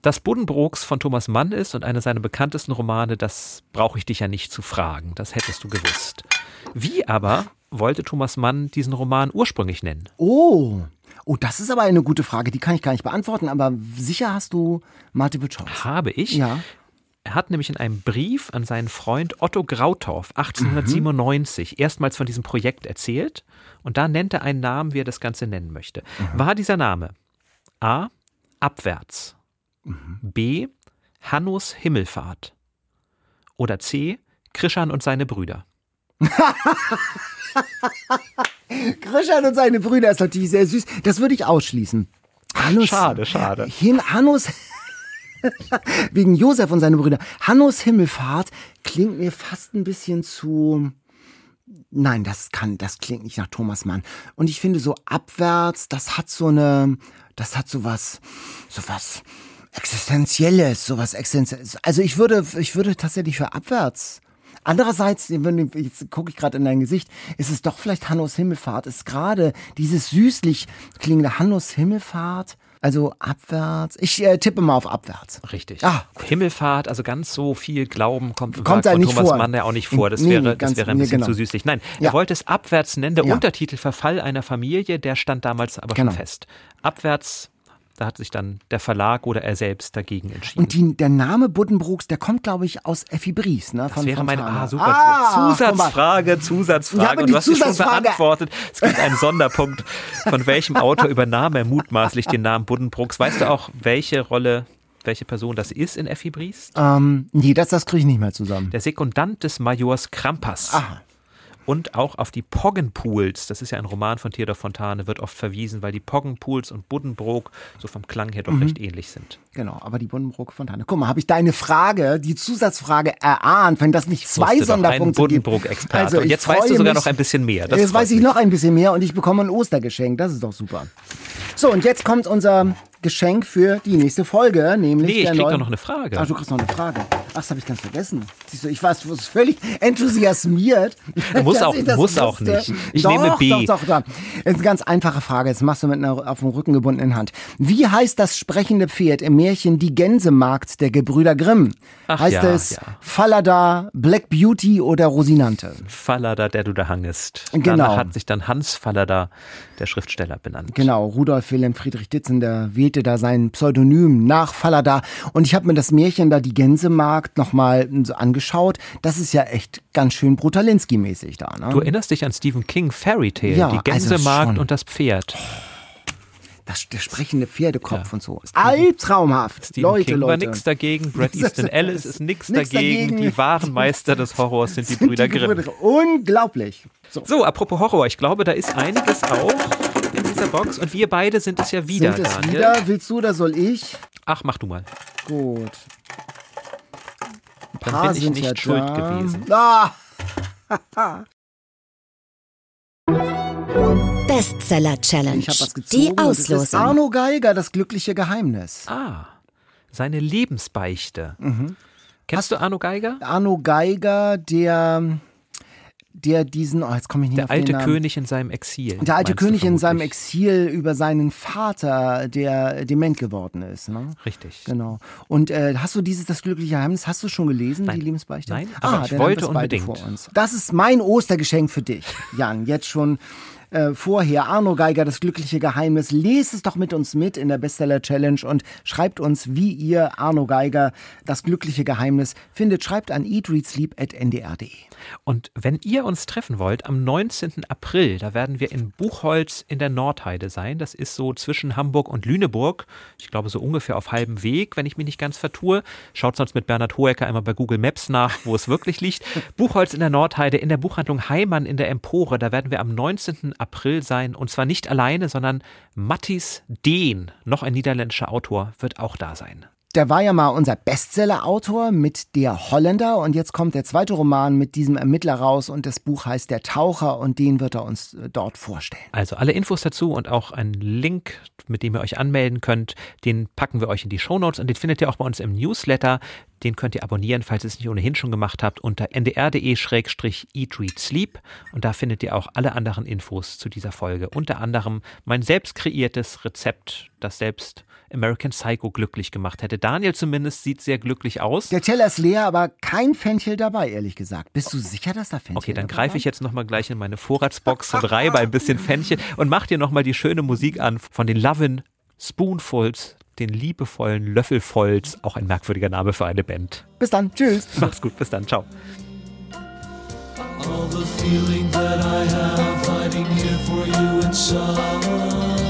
Das Buddenbrooks von Thomas Mann ist und einer seiner bekanntesten Romane, das brauche ich dich ja nicht zu fragen. Das hättest du gewusst. Wie aber wollte Thomas Mann diesen Roman ursprünglich nennen? Oh. Oh, das ist aber eine gute Frage. Die kann ich gar nicht beantworten, aber sicher hast du Multiple Choice. Habe ich. Ja. Er hat nämlich in einem Brief an seinen Freund Otto Grautorf 1897 erstmals von diesem Projekt erzählt und da nennt er einen Namen, wie er das Ganze nennen möchte. War dieser Name A. Abwärts, B. Hannus Himmelfahrt. Oder C. Krischan und seine Brüder. Christian und seine Brüder ist natürlich sehr süß. Das würde ich ausschließen. Hannus, Schade, schade. Hin, Hannus, wegen Josef und seine Brüder. Hannus Himmelfahrt klingt mir fast ein bisschen zu. Nein, das kann, das klingt nicht nach Thomas Mann. Und ich finde so abwärts, das hat so eine, das hat so was, so was Existenzielles, so was Existenzielles. Also ich würde, ich würde tatsächlich für abwärts. Andererseits, wenn- jetzt gucke ich gerade in dein Gesicht, ist es doch vielleicht Hannos Himmelfahrt, ist gerade dieses süßlich klingende Hannos Himmelfahrt, also abwärts. Ich äh, tippe mal auf abwärts. Richtig. Ah, Himmelfahrt, also ganz so viel Glauben kommt, Kommt da von nicht Thomas vor. Mann ja auch nicht vor. Das Nee, wäre, ganz- das wäre ein nee, bisschen genau. zu süßlich. Nein, Ja. er wollte es abwärts nennen. Der Ja. Untertitel Verfall einer Familie, der stand damals aber Genau. schon fest. Abwärts, da hat sich dann der Verlag oder er selbst dagegen entschieden. Und die, der Name Buddenbrooks, der kommt, glaube ich, aus Effi Bries, ne? das wäre meine ah, super Ah. Zusatzfrage, Zusatzfrage. Ja, aber und du hast sie schon beantwortet. Es gibt einen Sonderpunkt. Von welchem Autor übernahm er mutmaßlich den Namen Buddenbrooks? Weißt du auch, welche Rolle, welche Person das ist in Effi Briest? Ähm, nee, das, das kriege ich nicht mehr zusammen. Der Sekundant des Majors Krampas. Aha. Und auch auf die Poggenpools, das ist ja ein Roman von Theodor Fontane, wird oft verwiesen, weil die Poggenpools und Buddenbrook so vom Klang her doch Mhm. recht ähnlich sind. Genau, aber die Buddenbrook Fontane. Guck mal, habe ich deine Frage, die Zusatzfrage erahnt, wenn das nicht zwei Sonderpunkte gibt. Buddenbrook-Experte. Also und jetzt weißt du sogar mich- noch ein bisschen mehr. Das Jetzt weiß ich mich. noch ein bisschen mehr und ich bekomme ein Ostergeschenk. Das ist doch super. So, und jetzt kommt unser Geschenk für die nächste Folge, nämlich Nee, ich krieg neuen- doch noch eine Frage. Ach, du kriegst noch eine Frage. Ach, das habe ich ganz vergessen. Siehst du, ich war völlig enthusiasmiert. Muss auch- das muss auch nicht. Ich doch, nehme B. Doch, doch, doch. Das ist eine ganz einfache Frage. Jetzt machst du mit einer auf dem Rücken gebundenen Hand. Wie heißt das sprechende Pferd im Märchen Die Gänsemarkt der Gebrüder Grimm? Ach heißt ja, es ja. Fallada, Black Beauty oder Rosinante? Fallada, der du da hangest. Genau. Danach hat sich dann Hans Fallada, der Schriftsteller, benannt. Genau, Rudolf Wilhelm Friedrich Ditzen, der wählte da sein Pseudonym nach Fallada. Und ich habe mir das Märchen da, die Gänsemarkt, nochmal so angeschaut. Das ist ja echt ganz schön Brutalinski-mäßig da. Ne? Du erinnerst dich an Stephen King, Fairy Tale, Ja, die also Gänsemarkt schon. und das Pferd. das, der sprechende Pferdekopf Ja. und so. Albtraumhaft. Stephen Leute, King war Leute. nix dagegen, Das Easton Ellis ist nix nix dagegen. dagegen. Die wahren Meister des Horrors sind die Sind Brüder Grimm. Grimm. Unglaublich. So. So, apropos Horror, ich glaube, da ist einiges auch Box und wir beide sind es ja wieder, Sind es Daniel. wieder? Willst du oder soll ich? Ach, mach du mal. Gut. Ein Dann paar bin ich sind nicht ja schuld da. gewesen. Ah, Bestseller Challenge. ich habe was gezogen. Die Auslosung. Arno Geiger, das glückliche Geheimnis. Ah, seine Lebensbeichte. Mhm. Kennst du Arno Geiger? Arno Geiger, der, der diesen, oh, jetzt komme ich nicht Der alte. König in seinem Exil. Der alte König in seinem. Exil über seinen Vater, der dement geworden ist. Ne? Richtig. Genau. Und äh, hast du dieses Das glückliche Geheimnis, hast du schon gelesen, Nein. die Lebensbeichte? Nein, aber ich dann haben wollte unbedingt. Vor uns. Das ist mein Ostergeschenk für dich, Jan. Jetzt schon äh, vorher. Arno Geiger, Das glückliche Geheimnis. Lest es doch mit uns mit in der Bestseller Challenge und schreibt uns, wie ihr Arno Geiger, Das glückliche Geheimnis findet. Schreibt an eatreadsleep.ndr.de. Und wenn ihr uns treffen wollt, am 19. April, da werden wir in Buchholz in der Nordheide sein. Das ist so zwischen Hamburg und Lüneburg. Ich glaube, so ungefähr auf halbem Weg, wenn ich mich nicht ganz vertue. Schaut sonst mit Bernhard Hohecker einmal bei Google Maps nach, wo es wirklich liegt. Buchholz in der Nordheide, in der Buchhandlung Heimann in der Empore. Da werden wir am 19. April sein. Und zwar nicht alleine, sondern Mattis Dehn, noch ein niederländischer Autor, wird auch da sein. Der war ja mal unser Bestseller-Autor mit Der Holländer und jetzt kommt der zweite Roman mit diesem Ermittler raus und das Buch heißt Der Taucher und den wird er uns äh, dort vorstellen. Also alle Infos dazu und auch einen Link, mit dem ihr euch anmelden könnt, den packen wir euch in die Shownotes und den findet ihr auch bei uns im Newsletter. Den könnt ihr abonnieren, falls ihr es nicht ohnehin schon gemacht habt, unter ndr.de-eatreadsleep und da findet ihr auch alle anderen Infos zu dieser Folge. Unter anderem mein selbst kreiertes Rezept, das selbst American Psycho glücklich gemacht hätte. Daniel zumindest sieht sehr glücklich aus. Der Teller ist leer, aber kein Fenchel dabei, ehrlich gesagt. Bist du sicher, dass da Fenchel Okay, dann greife ich jetzt nochmal gleich in meine Vorratsbox und reibe ein bisschen Fenchel und mach dir nochmal die schöne Musik an von den Lovin' Spoonfuls, den liebevollen Löffelvolls, auch ein merkwürdiger Name für eine Band. Bis dann. Tschüss. Mach's gut, bis dann, ciao. All the feeling that I have hiding here for you inside. You